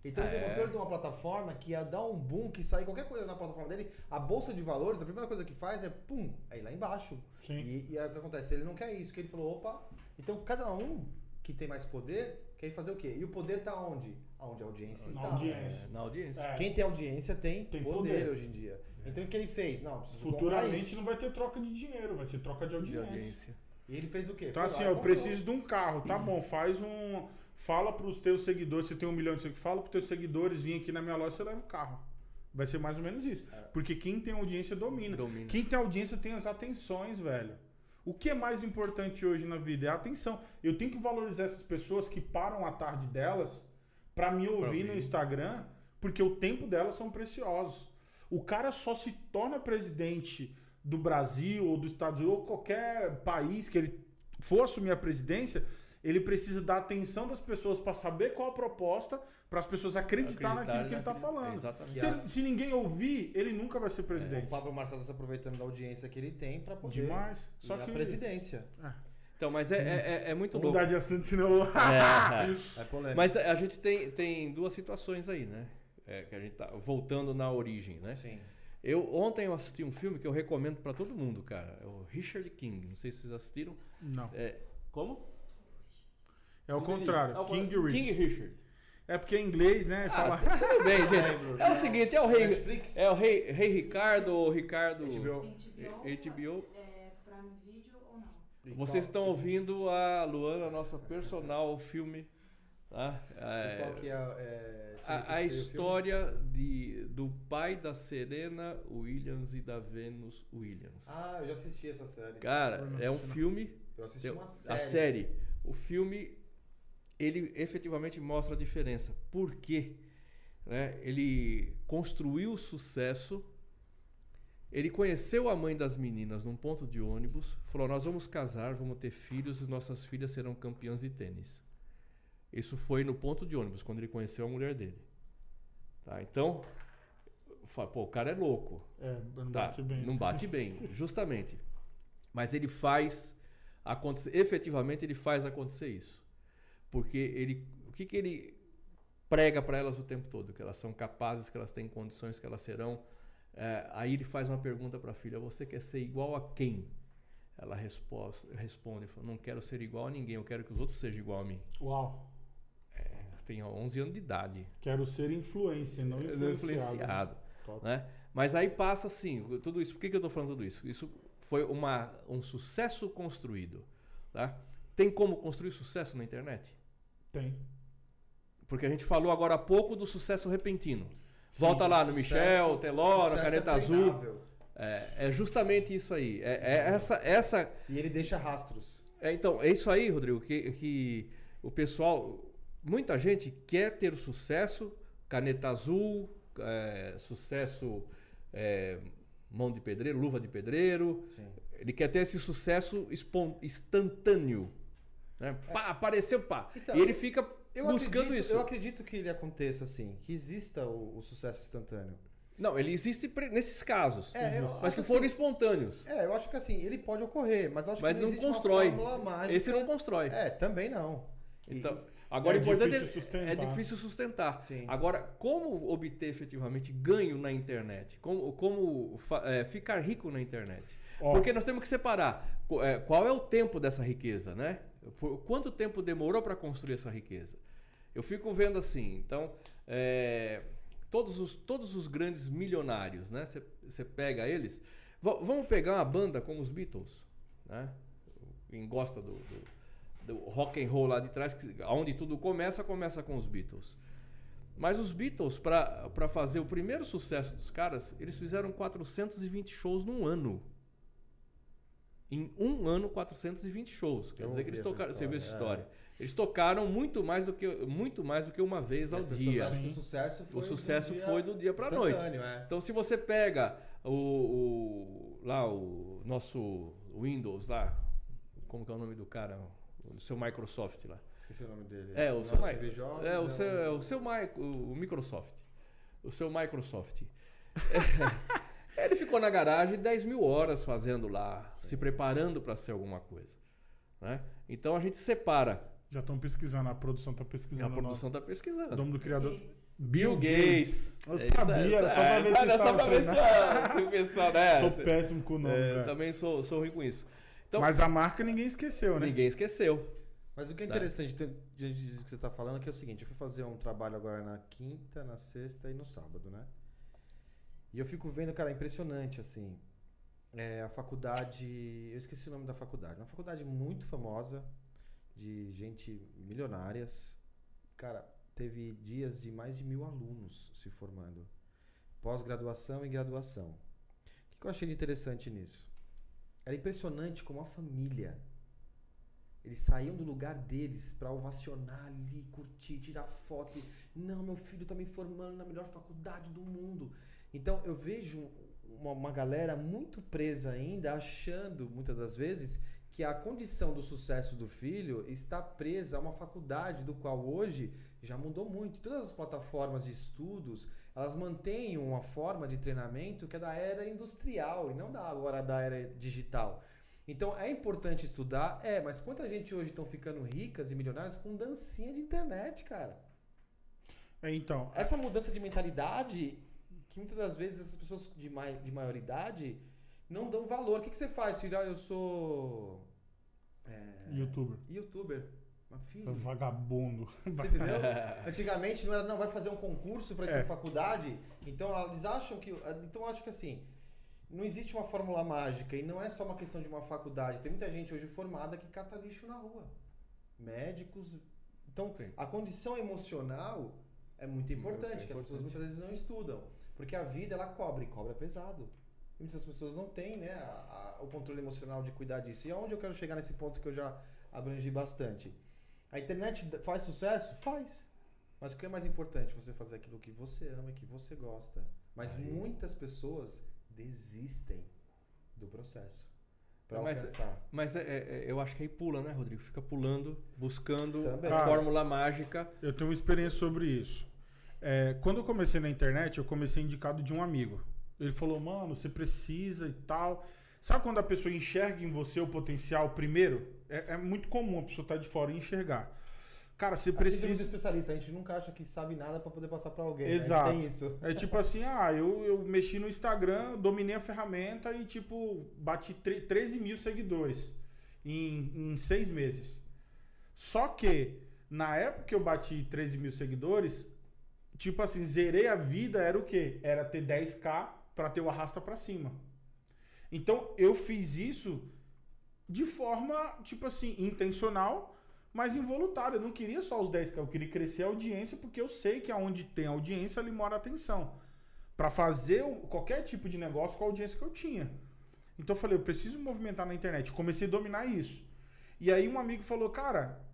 Então ele tem É. controle de uma plataforma que ia dar um boom, que sair qualquer coisa na plataforma dele, a bolsa de valores, a primeira coisa que faz é pum, aí lá embaixo. Sim. E, e aí o que acontece? Ele não quer isso, que ele falou, opa, então cada um que tem mais poder quer fazer o quê? E o poder tá onde? Onde a audiência Na está. audiência. É, na audiência. É. Quem tem audiência tem, Tem poder, poder. hoje em dia. Então o que ele fez? Não, Futuramente isso. não vai ter troca de dinheiro, vai ser troca de De audiência. audiência. E ele fez o quê? Então, Foi assim, lá eu comprou. preciso de um carro, tá bom, faz um. Fala pros teus seguidores, você tem um milhão de seguidores, fala pros teus seguidores virem aqui na minha loja, você leva o carro. Vai ser mais ou menos isso. É. Porque quem tem audiência domina. Domina. Quem tem audiência tem as atenções, velho. O que é mais importante hoje na vida? É a atenção. Eu tenho que valorizar essas pessoas que param a tarde delas para me ouvir no ouvir. Instagram, porque o tempo delas são preciosos. O cara só se torna presidente do Brasil ou dos Estados Unidos ou qualquer país que ele for assumir a presidência, ele precisa da atenção das pessoas para saber qual a proposta, para as pessoas acreditar naquilo que ele está falando. Exatamente. Se, ele- se ninguém ouvir, ele nunca vai ser presidente. O Pablo Marcelo está aproveitando da audiência que ele tem para poder Demais. ir Só que. presidência. Então, mas é, é, é- é muito Vamos louco. mudar de assunto, senão. É. É polêmico. Mas a gente tem, tem duas situações aí, né? É, que a gente tá voltando na origem, né? Sim. Eu ontem eu assisti um filme que eu recomendo pra todo mundo, cara. É o Richard King. Não sei se vocês assistiram. Não. É, como? É o contrário. É o King contrário. Rich. King Richard. É porque é inglês, né? Fala. Ah, tudo bem, gente. Lembro. É o seguinte, é o rei, Netflix? é o rei, rei Ricardo ou Ricardo HBO. HBO. É, Prime Video ou não? Vocês estão ouvindo a Luana, nossa personal filme, tá? e É, Qual que é, é, a, a história de, do pai da Serena Williams e da Venus Williams. Ah, eu já assisti essa série. Cara, é um filme eu assisti uma a série. série. O filme, ele efetivamente mostra a diferença. Por quê? Né? Ele construiu o sucesso. Ele conheceu a mãe das meninas num ponto de ônibus. Falou: Nós vamos casar, vamos ter filhos e nossas filhas serão campeãs de tênis. Isso foi no ponto de ônibus, quando ele conheceu a mulher dele. Tá? Então, pô, o cara é louco. É, não Tá, bate bem. Não bate bem, justamente. Mas ele faz acontecer, efetivamente ele faz acontecer isso. Porque ele, o que, que ele prega para elas o tempo todo? Que elas são capazes, que elas têm condições, que elas serão. É, aí ele faz uma pergunta para a filha: Você quer ser igual a quem? Ela responde: fala, Não quero ser igual a ninguém, eu quero que os outros sejam igual a mim. Uau. Tem 11 anos de idade. Quero ser influência, não é influenciado. influenciado. Top. né? Mas aí passa assim, tudo isso. Por que, que eu estou falando tudo isso? Isso foi uma, um sucesso construído. Tá? Tem como construir sucesso na internet? Tem. Porque a gente falou agora há pouco do sucesso repentino. Sim, Volta lá no sucesso- Michel, Telora, Caneta é Azul. É, é justamente isso aí. É, é essa, essa, E ele deixa rastros. é, então, é isso aí, Rodrigo, que, que o pessoal, muita gente quer ter o sucesso, caneta azul, é, sucesso é, mão de pedreiro, luva de pedreiro. Sim. Ele quer ter esse sucesso espon- instantâneo. Né? Pá, apareceu, pá. Então, e ele fica Eu buscando acredito, isso. Eu acredito que ele aconteça assim, que exista o, o sucesso instantâneo. Não, ele existe nesses casos. É, eu mas que assim- foram espontâneos. É, eu acho que assim, ele pode ocorrer, mas eu acho Mas que não existe constrói. uma fórmula mágica. Esse não constrói. É, também não. E- Então, agora É o importante difícil é, sustentar. é difícil sustentar. Sim. Agora, como obter efetivamente ganho na internet? Como, como é, ficar rico na internet? Ó. Porque nós temos que separar é, qual é o tempo dessa riqueza, né? Por quanto tempo demorou para construir essa riqueza? Eu fico vendo assim, então, é, todos, os, todos os grandes milionários, né? Você pega eles. Va- vamos pegar uma banda como os Beatles, né? Quem gosta do, do, do rock and roll lá de trás, que- onde tudo começa, começa com os Beatles. Mas os Beatles, para fazer o primeiro sucesso dos caras, eles fizeram 420 shows num ano. Em um ano, 420 shows. Quer Eu dizer que eles tocaram. Você viu essa história, história? Eles tocaram muito mais do que, muito mais do que uma vez ao as pessoas dia. o sucesso foi O sucesso do dia foi do dia pra noite. É. Então, se você pega o, o- lá o nosso Windows lá, como que é o nome do cara? O seu Microsoft lá. Esqueci o nome dele. É, o Não seu, Mi- Steve Jobs, é, o seu, é o seu o, o Microsoft. O seu Microsoft. Ele ficou na garagem 10 mil horas fazendo lá, se preparando para ser alguma coisa. né? Então a gente separa. Já estão pesquisando, a produção está pesquisando. A o produção está pesquisando. O nome do criador. Gates. Bill Gates. Eu É sabia, é, era só pra é, ver se ver se, o pessoal, né? Sou péssimo com o nome, é, também sou, sou ruim com isso. Então, Mas a marca ninguém esqueceu, né? ninguém esqueceu. Mas o que é Tá. interessante de- diante disso que você está falando é que é o seguinte, eu fui fazer um trabalho agora na quinta, na sexta e no sábado, né? E eu fico vendo, cara, impressionante, assim. É, a faculdade. Eu esqueci o nome da faculdade. Uma faculdade muito famosa, de gente milionárias. Cara, teve dias de mais de mil alunos se formando. Pós-graduação e graduação. O que eu achei interessante nisso? Era impressionante como a família. Eles saíam do lugar deles para ovacionar ali, curtir, tirar foto. E, Não, meu filho tá me formando na melhor faculdade do mundo. Então eu vejo uma, uma galera muito presa ainda, achando muitas das vezes que a condição do sucesso do filho está presa a uma faculdade do qual hoje já mudou muito. Todas as plataformas de estudos, elas mantêm uma forma de treinamento que é da era industrial e não da agora da era digital. Então é importante estudar, é, mas quanta gente hoje estão ficando ricas e milionárias com dancinha de internet, cara? É, então, Essa mudança de mentalidade, que muitas das vezes essas pessoas de, mai, de maior idade não dão valor. O que, que você faz, filho? Ah, eu sou. é, youtuber. youtuber. Mas, filho, Vagabundo. você entendeu? Antigamente não era, não, vai fazer um concurso para ir É. faculdade. Então eles acham que. Então eu acho que assim. Não existe uma fórmula mágica e não é só uma questão de uma faculdade. Tem muita gente hoje formada que cata lixo na rua. Médicos. Então, Sim. a condição emocional é muito importante, que as pessoas muitas vezes não estudam. Porque a vida, ela cobra, e cobra pesado. E muitas pessoas não têm né, a- a- o controle emocional de cuidar disso. E aonde eu quero chegar nesse ponto que eu já abrangi bastante? A internet faz sucesso? Faz. Mas o que é mais importante? Você fazer aquilo que você ama e que você gosta. Mas Aí. muitas pessoas desistem do processo. Pra Mas- alcançar. Mas é- é- eu acho que aí pula, né, Rodrigo? Fica pulando, buscando Também. a Cara, fórmula mágica. Eu tenho uma experiência sobre isso. É, quando eu comecei na internet, eu comecei indicado de um amigo. Ele falou, mano, você precisa e tal. Sabe quando a pessoa enxerga em você o potencial primeiro? É, é muito comum a pessoa estar de fora e enxergar. Cara, você Assim, precisa. especialista, a gente nunca acha que sabe nada pra poder passar pra alguém. né? Exato. Tem isso. É tipo assim, ah, eu, eu mexi no Instagram, dominei a ferramenta e, tipo, bati tre- 13 mil seguidores em, em seis meses. Só que, na época que eu bati 13 mil seguidores, tipo assim, zerei a vida era o quê? Era ter 10k pra ter o arrasta pra cima. Então, eu fiz isso de forma, tipo assim, intencional, mas involuntária. Eu não queria só os 10k, eu queria crescer a audiência, porque eu sei que aonde tem audiência ali mora a atenção. Pra fazer qualquer tipo de negócio com a audiência que eu tinha. Então eu falei, eu preciso movimentar na internet. Comecei a dominar isso. E aí um amigo falou, cara.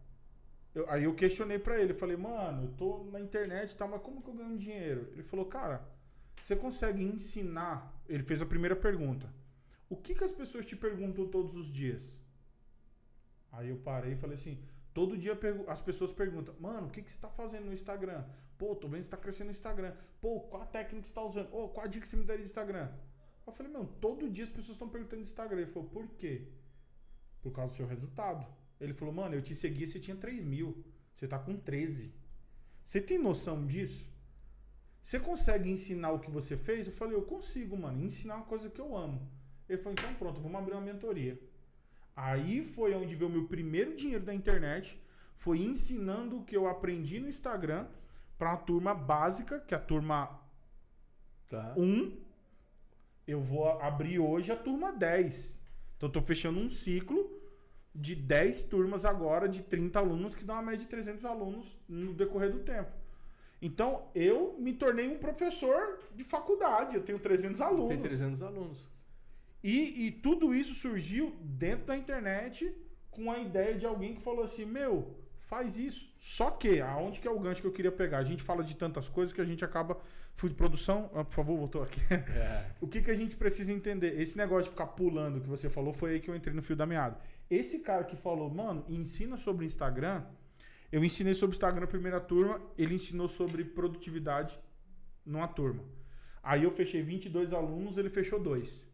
Eu- aí eu questionei pra ele, falei, mano, eu tô na internet e tal, mas como que eu ganho dinheiro? Ele falou, cara, você consegue ensinar. Ele fez a primeira pergunta. O que, que as pessoas te perguntam todos os dias? Aí eu parei e falei assim: todo dia as pessoas perguntam, mano, o que, que você tá fazendo no Instagram? Pô, tô vendo que você tá crescendo no Instagram. Pô, qual a técnica que você tá usando? Ô, qual a dica que você me daria de Instagram? Eu falei, meu, todo dia as pessoas estão perguntando de Instagram. Ele falou, por quê? Por causa do seu resultado. Ele falou, mano, eu te segui você tinha 3 mil. Você tá com 13. Você tem noção disso? Você consegue ensinar o que você fez? Eu falei, eu consigo, mano. Ensinar uma coisa que eu amo. Ele falou, então pronto, vamos abrir uma mentoria. Aí foi onde veio o meu primeiro dinheiro da internet. Foi ensinando o que eu aprendi no Instagram para uma turma básica, que é a turma Tá. 1. Eu vou abrir hoje a turma 10. Então eu tô fechando um ciclo de 10 turmas agora, de 30 alunos, que dá uma média de 300 alunos no decorrer do tempo. Então eu me tornei um professor de faculdade. Eu tenho 300 alunos. Tem 300 alunos. E, e tudo isso surgiu dentro da internet com a ideia de alguém que falou assim: Meu, faz isso. Só que, aonde que é o gancho que eu queria pegar? A gente fala de tantas coisas que a gente acaba. Fui de produção, ah, por favor, voltou aqui. É. O que, que a gente precisa entender? Esse negócio de ficar pulando que você falou foi aí que eu entrei no fio da meada. Esse cara que falou, mano, ensina sobre Instagram. Eu ensinei sobre Instagram na primeira turma, ele ensinou sobre produtividade numa turma. Aí eu fechei 22 alunos, ele fechou dois.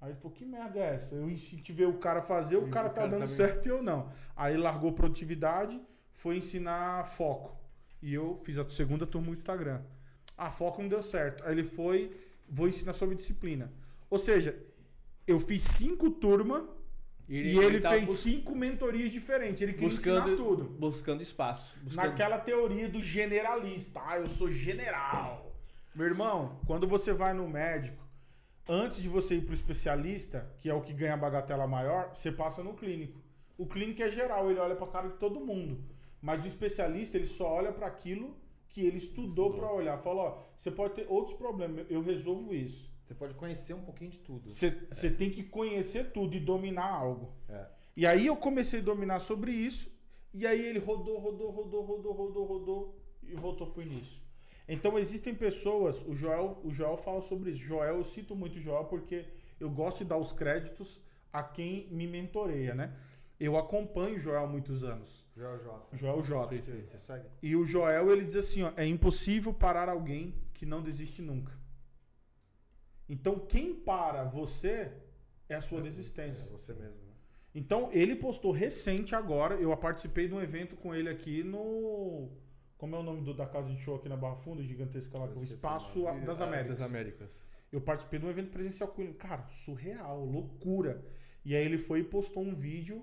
Aí ele falou, que merda é essa? Eu incentivei o cara a fazer, o cara o tá cara dando também. certo e eu não. Aí ele largou produtividade, foi ensinar foco. E eu fiz a segunda turma no Instagram. Ah, foco não deu certo. Aí ele foi, vou ensinar sobre disciplina. Ou seja, eu fiz cinco turmas e ele, tá fez bus- cinco mentorias diferentes. Ele queria buscando, ensinar tudo. buscando espaço. Buscando... Naquela teoria do generalista. Ah, eu sou general. Meu irmão, quando você vai no médico, antes de você ir pro especialista, que é o que ganha a bagatela maior, você passa no clínico. O clínico é geral, ele olha pra cara de todo mundo. Mas o especialista, ele só olha para aquilo que ele estudou Estudou. para olhar. Fala, ó, você pode ter outros problemas, eu resolvo isso. Você pode conhecer um pouquinho de tudo. Você você tem que conhecer tudo e dominar algo. É. E aí eu comecei a dominar sobre isso, e aí ele rodou, rodou, rodou, rodou, rodou, rodou e voltou pro início. Então existem pessoas, o Joel, o Joel fala sobre isso. Joel, eu cito muito o Joel porque eu gosto de dar os créditos a quem me mentoreia, né? Eu acompanho o Joel há muitos anos. Joel J. Joel J. Você segue? E o Joel, ele diz assim, ó, é impossível parar alguém que não desiste nunca. Então, quem para você é a sua É desistência. você mesmo. né? Então, ele postou recente agora, eu participei de um evento com ele aqui no... Como é o nome do- da casa de show aqui na Barra Funda, gigantesca lá, com o Espaço das Ah, Américas. Das Américas. Eu participei de um evento presencial com ele. Cara, surreal, loucura. E aí ele foi e postou um vídeo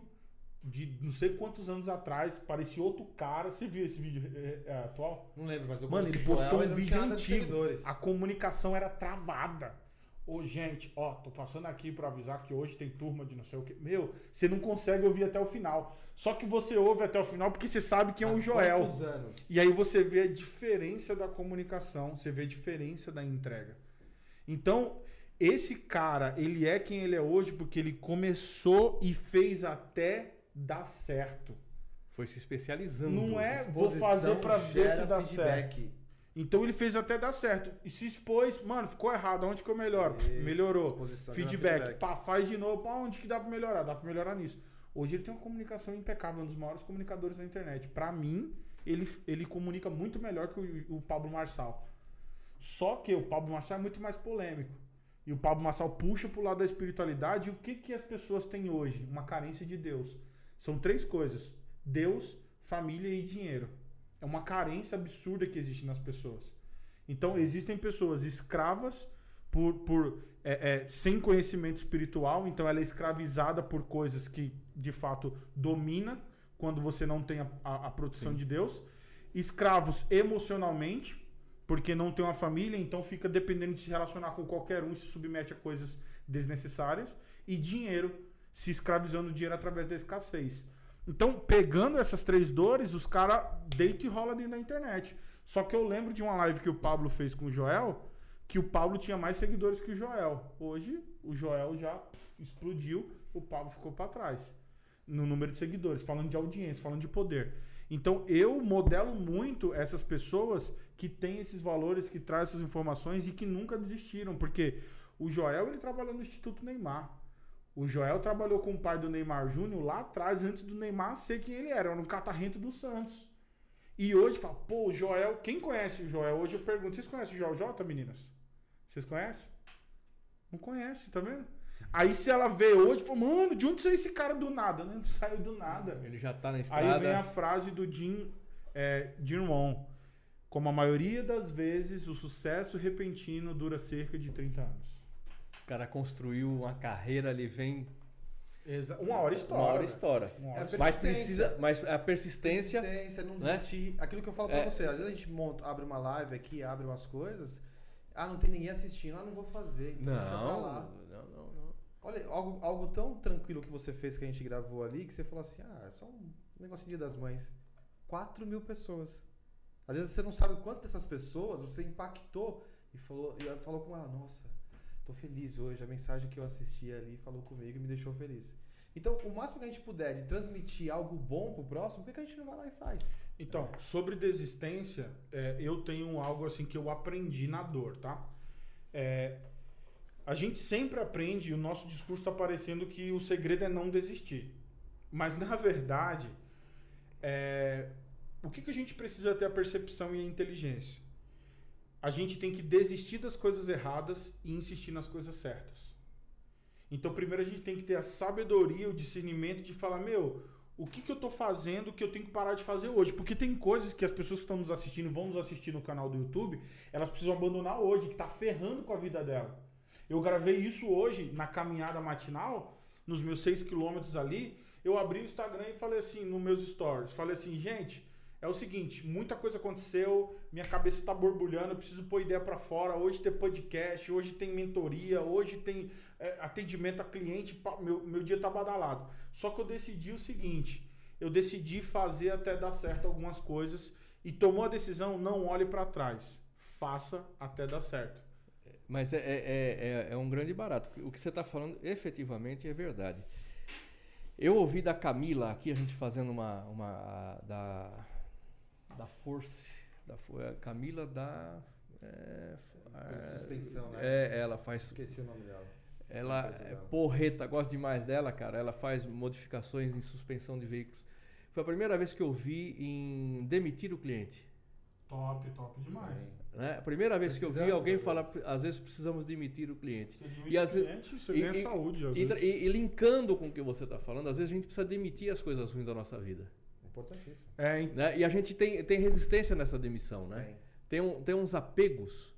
de não sei quantos anos atrás, parecia outro cara. Você viu esse vídeo é, é, atual? Não lembro, mas eu Mano, ele postou um vídeo antigo. A comunicação era travada. Ô, gente, ó, tô passando aqui pra avisar que hoje tem turma de não sei o quê. Meu, você não consegue ouvir até o final. Só que você ouve até o final porque você sabe quem é o Joel. Anos? E aí você vê a diferença da comunicação, você vê a diferença da entrega. Então, esse cara, ele é quem ele é hoje porque ele começou e fez até dar certo. Foi se especializando. Não é vou fazer pra ver se dá certo. Feedback. Então ele fez até dar certo. E se expôs, mano, ficou errado. Onde que eu melhoro? Isso, Melhorou. gera Feedback. Pá, faz de novo. Pá, onde que dá pra melhorar? Dá pra melhorar nisso. Hoje ele tem uma comunicação impecável, um dos maiores comunicadores da internet. Pra mim, ele, ele comunica muito melhor que o, o Pablo Marçal. Só que o Pablo Marçal é muito mais polêmico. E o Pablo Marçal puxa pro lado da espiritualidade. E o que, que as pessoas têm hoje? Uma carência de Deus. São três coisas: Deus, família e dinheiro. É uma carência absurda que existe nas pessoas. Então, existem pessoas escravas por, por é, é, sem conhecimento espiritual, então ela é escravizada por coisas que de fato domina quando você não tem a, a, a proteção Sim. de Deus. Escravos emocionalmente, porque não tem uma família, então fica dependendo de se relacionar com qualquer um e se submete a coisas desnecessárias. E dinheiro, se escravizando o dinheiro através da escassez. Então, pegando essas três dores, os caras deitam e rolam dentro da internet. Só que eu lembro de uma live que o Pablo fez com o Joel, que o Pablo tinha mais seguidores que o Joel. Hoje, o Joel já pff, explodiu, o Pablo ficou para trás no número de seguidores, falando de audiência, falando de poder. Então, eu modelo muito essas pessoas que têm esses valores, que trazem essas informações e que nunca desistiram, porque o Joel ele trabalhou no Instituto Neymar. O Joel trabalhou com o pai do Neymar Júnior lá atrás, antes do Neymar ser quem ele era, era um catarrento do Santos. E hoje fala, pô, o Joel, quem conhece o Joel? Hoje eu pergunto, vocês conhecem o Joel J, meninas? Vocês conhecem? Não conhece, tá vendo? Aí se ela vê hoje, fala, mano, de onde saiu esse cara do nada? Não saiu do nada. Ele já tá na Aí estrada. vem a frase do Jim, é, Jim. Como a maioria das vezes, o sucesso repentino dura cerca de 30 anos. O cara construiu uma carreira ali, vem. Exa uma hora história. Uma hora velho. história. Uma hora É, história. Mas precisa. Mas a persistência. Persistência, não né? desistir. Aquilo que eu falo pra É. você, às vezes a gente monta, abre uma live aqui, abre umas coisas. Ah, não tem ninguém assistindo, ah, não vou fazer. Então deixa pra Não, lá. não, não, não. Olha, algo, algo tão tranquilo que você fez que a gente gravou ali, que você falou assim, ah, é só um negocinho de dia das mães. 4 mil pessoas. Às vezes você não sabe quanto dessas pessoas você impactou e falou, e falou com ela, nossa, tô feliz hoje, a mensagem que eu assisti ali falou comigo e me deixou feliz. Então, o máximo que a gente puder de transmitir algo bom pro próximo, por que a gente não vai lá e faz? Então, sobre desistência, é, eu tenho algo assim que eu aprendi na dor, tá? É, a gente sempre aprende, e o nosso discurso está parecendo que o segredo é não desistir. Mas, na verdade, é, o que, que a gente precisa ter a percepção e a inteligência? A gente tem que desistir das coisas erradas e insistir nas coisas certas. Então, primeiro a gente tem que ter a sabedoria, o discernimento de falar, meu, o que, que eu tô fazendo que eu tenho que parar de fazer hoje? Porque tem coisas que as pessoas que estão nos assistindo, vão nos assistir no canal do YouTube, elas precisam abandonar hoje, que tá ferrando com a vida dela. Eu gravei isso hoje na caminhada matinal, nos meus 6 quilômetros ali. Eu abri o Instagram e falei assim, nos meus stories, falei assim, gente, é o seguinte, muita coisa aconteceu, minha cabeça tá borbulhando, eu preciso pôr ideia para fora. Hoje tem podcast, hoje tem mentoria, hoje tem é, atendimento a cliente, meu, meu dia tá badalado. Só que eu decidi o seguinte, eu decidi fazer até dar certo algumas coisas e tomou a decisão, não olhe para trás, faça até dar certo. Mas é, é, é, é um grande barato. O que você está falando efetivamente é verdade. Eu ouvi da Camila aqui, a gente fazendo uma. uma da, da Force. Da, a Camila da. É, suspensão, né? É, ela faz. Esqueci o nome dela. Ela é porreta, gosto demais dela, cara. Ela faz modificações em suspensão de veículos. Foi a primeira vez que eu vi em demitir o cliente. Top, top demais. Né? A primeira vez que eu vi alguém falar, às vezes precisamos demitir o cliente. e às cliente, você ganha e, saúde. E, vezes. E, e linkando com o que você está falando, às vezes a gente precisa demitir as coisas ruins da nossa vida. Importantíssimo. É, né? E a gente tem, tem resistência nessa demissão, né? Tem, tem, um, tem uns apegos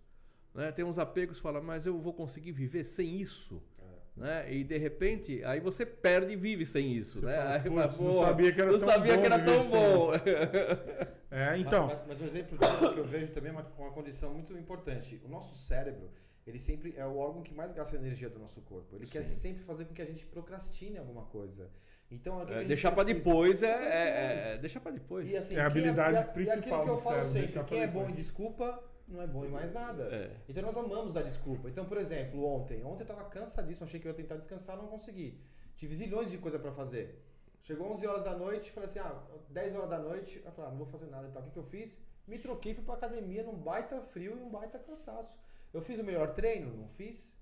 né? Tem uns apegos que falam, mas eu vou conseguir viver sem isso. É. Né? E de repente, aí você perde e vive sem isso. né? Fala, aí, mas, não sabia que era não tão sabia bom. Que era tão bom. é, então. Mas, mas, um exemplo disso que eu vejo também é uma, uma condição muito importante. O nosso cérebro, ele sempre é o órgão que mais gasta energia do nosso corpo. Ele Sim. quer sempre fazer com que a gente procrastine alguma coisa. Então, é, deixar para depois é, é, é deixar para depois. E, assim, é a habilidade é, principal e aquilo que eu falo cérebro, sempre, quem é bom em desculpa não é bom em mais nada. É. Então nós amamos dar desculpa. Então, por exemplo, ontem, ontem eu tava cansadíssimo, achei que eu ia tentar descansar, não consegui. Tive zilhões de coisa para fazer. Chegou 11 horas da noite, falei assim: "Ah, 10 horas da noite". Eu falei: ah, "Não vou fazer nada". Então, o que que eu fiz? Me troquei, fui pra academia num baita frio e um baita cansaço. Eu fiz o melhor treino? Não fiz.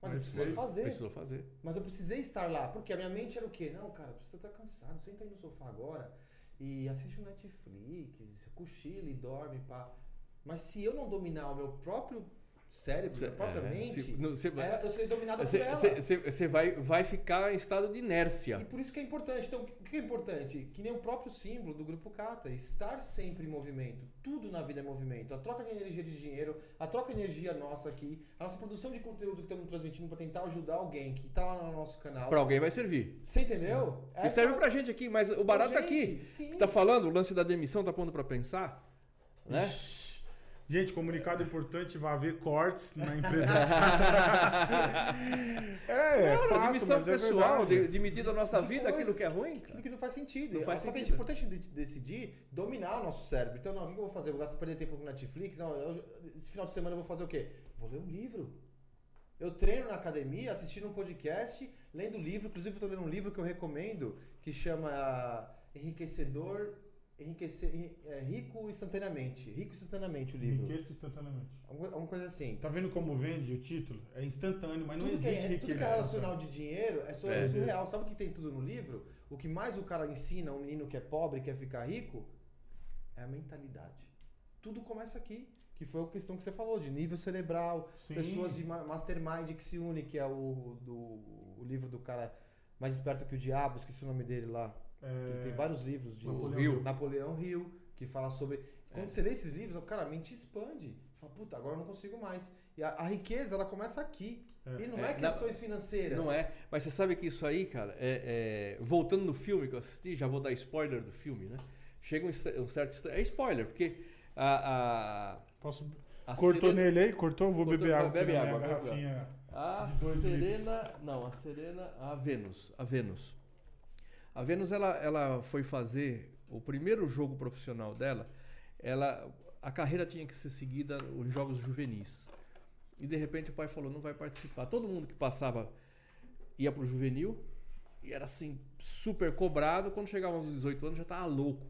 Mas, mas eu precisei fazer. Precisou fazer. Mas eu precisei estar lá, porque a minha mente era o quê? Não, cara, precisa estar cansado, senta aí no sofá agora e assiste o Netflix, cochila e dorme, pá. Mas se eu não dominar o meu próprio cérebro, minha própria é, mente, se, não, se, é, eu serei dominado por ela. Você vai, vai ficar em estado de inércia. E por isso que é importante. Então, o que é importante? Que nem o próprio símbolo do Grupo Kata, estar sempre em movimento. Tudo na vida é movimento. A troca de energia de dinheiro, a troca de energia nossa aqui, a nossa produção de conteúdo que estamos transmitindo para tentar ajudar alguém que está lá no nosso canal. Para alguém vai servir. Você entendeu? É e serve pra... pra gente aqui, mas o barato tá aqui. Sim. Tá falando, o lance da demissão tá pondo para pensar, né? Ixi. Gente, comunicado importante, vai haver cortes na empresa. é, é fato, demissão pessoal, é demitir da nossa de vida coisas, aquilo que é ruim. Aquilo que não faz sentido. Não faz Só sentido. que é importante decidir dominar o nosso cérebro. Então, não, o que eu vou fazer? Eu vou gastar perder tempo com Netflix? Não, eu, esse final de semana eu vou fazer o quê? Vou ler um livro. Eu treino na academia, assistindo um podcast, lendo livro. Inclusive, eu estou lendo um livro que eu recomendo, que chama Enriquecedor enriquecer, é, rico instantaneamente. Rico instantaneamente o livro. Riqueza instantaneamente. Alguma coisa assim. Tá vendo como vende o título? É instantâneo, mas tudo não existe que é, riqueza. Tudo que é relacional de dinheiro é, só, é, surreal. Sabe o que tem tudo no livro? O que mais o cara ensina a um menino que é pobre quer ficar rico é a mentalidade. Tudo começa aqui. Que foi a questão que você falou, de nível cerebral, Sim. pessoas de mastermind que se unem, que é o, do, o livro do cara mais esperto que o diabo, esqueci o nome dele lá. É... Ele tem vários livros de Napoleão Hill. Napoleão Hill, que fala sobre. Quando é. você lê esses livros, cara, a mente expande. Você fala, puta, agora eu não consigo mais. E a, a riqueza, ela começa aqui. É. E não é, é questões não, financeiras. Não é. Mas você sabe que isso aí, cara, é, é, voltando no filme que eu assisti, já vou dar spoiler do filme, né? Chega um, um certo. É spoiler, porque a. a Posso. A cortou Serena, nele aí? Cortou? Vou cortou, beber água. Bebe água. Garrafinha a Serena. Litros. Não, a Serena. A Vênus. A Vênus. A Vênus ela, ela foi fazer o primeiro jogo profissional dela. Ela, a carreira tinha que ser seguida em jogos juvenis. E de repente o pai falou: não vai participar. Todo mundo que passava ia pro juvenil e era assim, super cobrado. Quando chegava aos 18 anos já estava louco.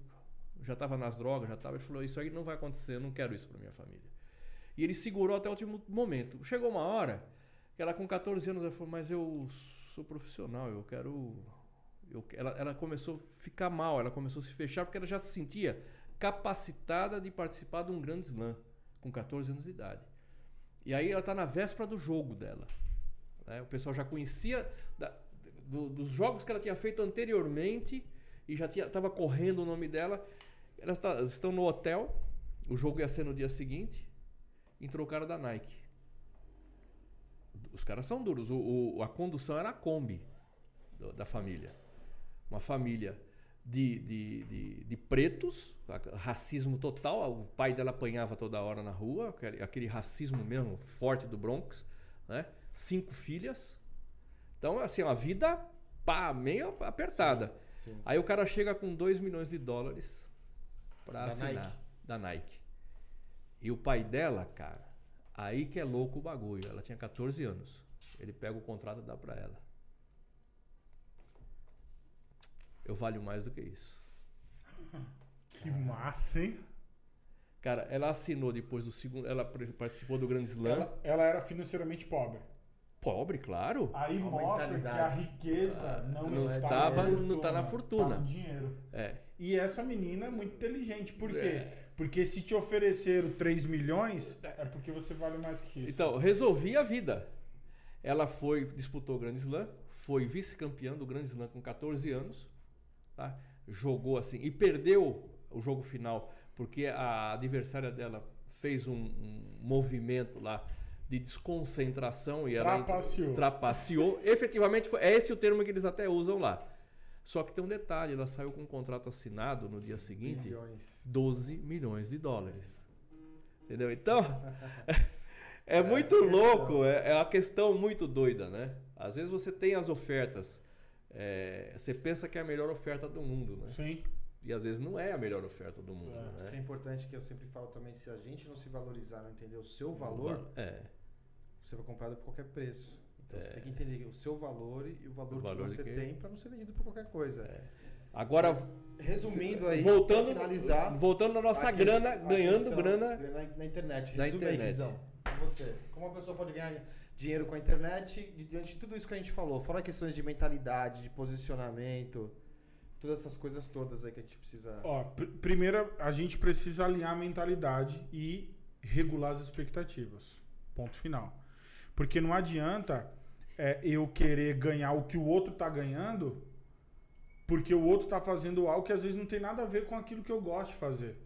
Já estava nas drogas, já estava. Ele falou: Isso aí não vai acontecer, eu não quero isso para minha família. E ele segurou até o último momento. Chegou uma hora que ela, com 14 anos, ela falou: Mas eu sou profissional, eu quero eu, ela, ela começou a ficar mal, ela começou a se fechar porque ela já se sentia capacitada de participar de um grande slam com 14 anos de idade. E aí ela está na véspera do jogo dela. Né? O pessoal já conhecia da, do, dos jogos que ela tinha feito anteriormente e já estava correndo o nome dela. Elas tá, estão no hotel, o jogo ia ser no dia seguinte. Entrou o cara da Nike. Os caras são duros. O, o a condução era a Kombi do, da família uma família de, de, de, de, pretos, racismo total. O pai dela apanhava toda hora na rua, aquele, aquele racismo mesmo forte do Bronx. Né? Cinco filhas. Então, assim, uma vida pá, meio apertada. Sim, sim. Aí o cara chega com 2 milhões de dólares para assinar Nike. da Nike. E o pai dela, cara, Aí que é louco o bagulho. Ela tinha 14 anos. Ele pega o contrato e dá pra ela. Eu valho mais do que isso. Que massa, hein? Cara, ela assinou depois do segundo. Ela participou do Grande Slam. Ela, ela era financeiramente pobre. Pobre, claro. Aí Uma mostra que a riqueza Ah, não, não está estava- na não tá na fortuna. tá no dinheiro. É. E essa menina é muito inteligente. Por quê? É. Porque se te ofereceram 3 milhões, é porque você vale mais que isso. Então, resolvi a vida. Ela foi, disputou o Grande Slam, foi vice-campeã do Grande Slam com 14 anos, tá? Jogou assim e perdeu o jogo final porque a adversária dela fez um, um movimento lá de desconcentração e ela Trapaceou. trapaceou. Efetivamente, foi, é esse o termo que eles até usam lá. Só que tem um detalhe, ela saiu com um contrato assinado no dia seguinte, Milhões. 12 milhões de dólares. Entendeu? Então, é Essa muito louco, é, é uma questão muito doida, né? Às vezes você tem as ofertas, é, você pensa que é a melhor oferta do mundo, né? Sim. E às vezes não é a melhor oferta do mundo, É, Isso que né? é importante que eu sempre falo também, se a gente não se valorizar, não entender o seu valor, É, você vai comprar por qualquer preço. Então você É. tem que entender o seu valor e o valor, O valor que você que- tem para não ser vendido por qualquer coisa. É. Agora, Resumindo aí, voltando, finalizar, voltando na nossa a que- grana, ganhando questão- grana na, na internet. na Resume aí, internet. Guizão, com você. Como a pessoa pode ganhar dinheiro com a internet diante de tudo isso que a gente falou, fora questões de mentalidade, de posicionamento, todas essas coisas todas aí que a gente precisa. Ó, pr- primeiro a gente precisa alinhar a mentalidade e regular as expectativas. Ponto final. Porque não adianta é, eu querer ganhar o que o outro tá ganhando, porque o outro tá fazendo algo que às vezes não tem nada a ver com aquilo que eu gosto de fazer.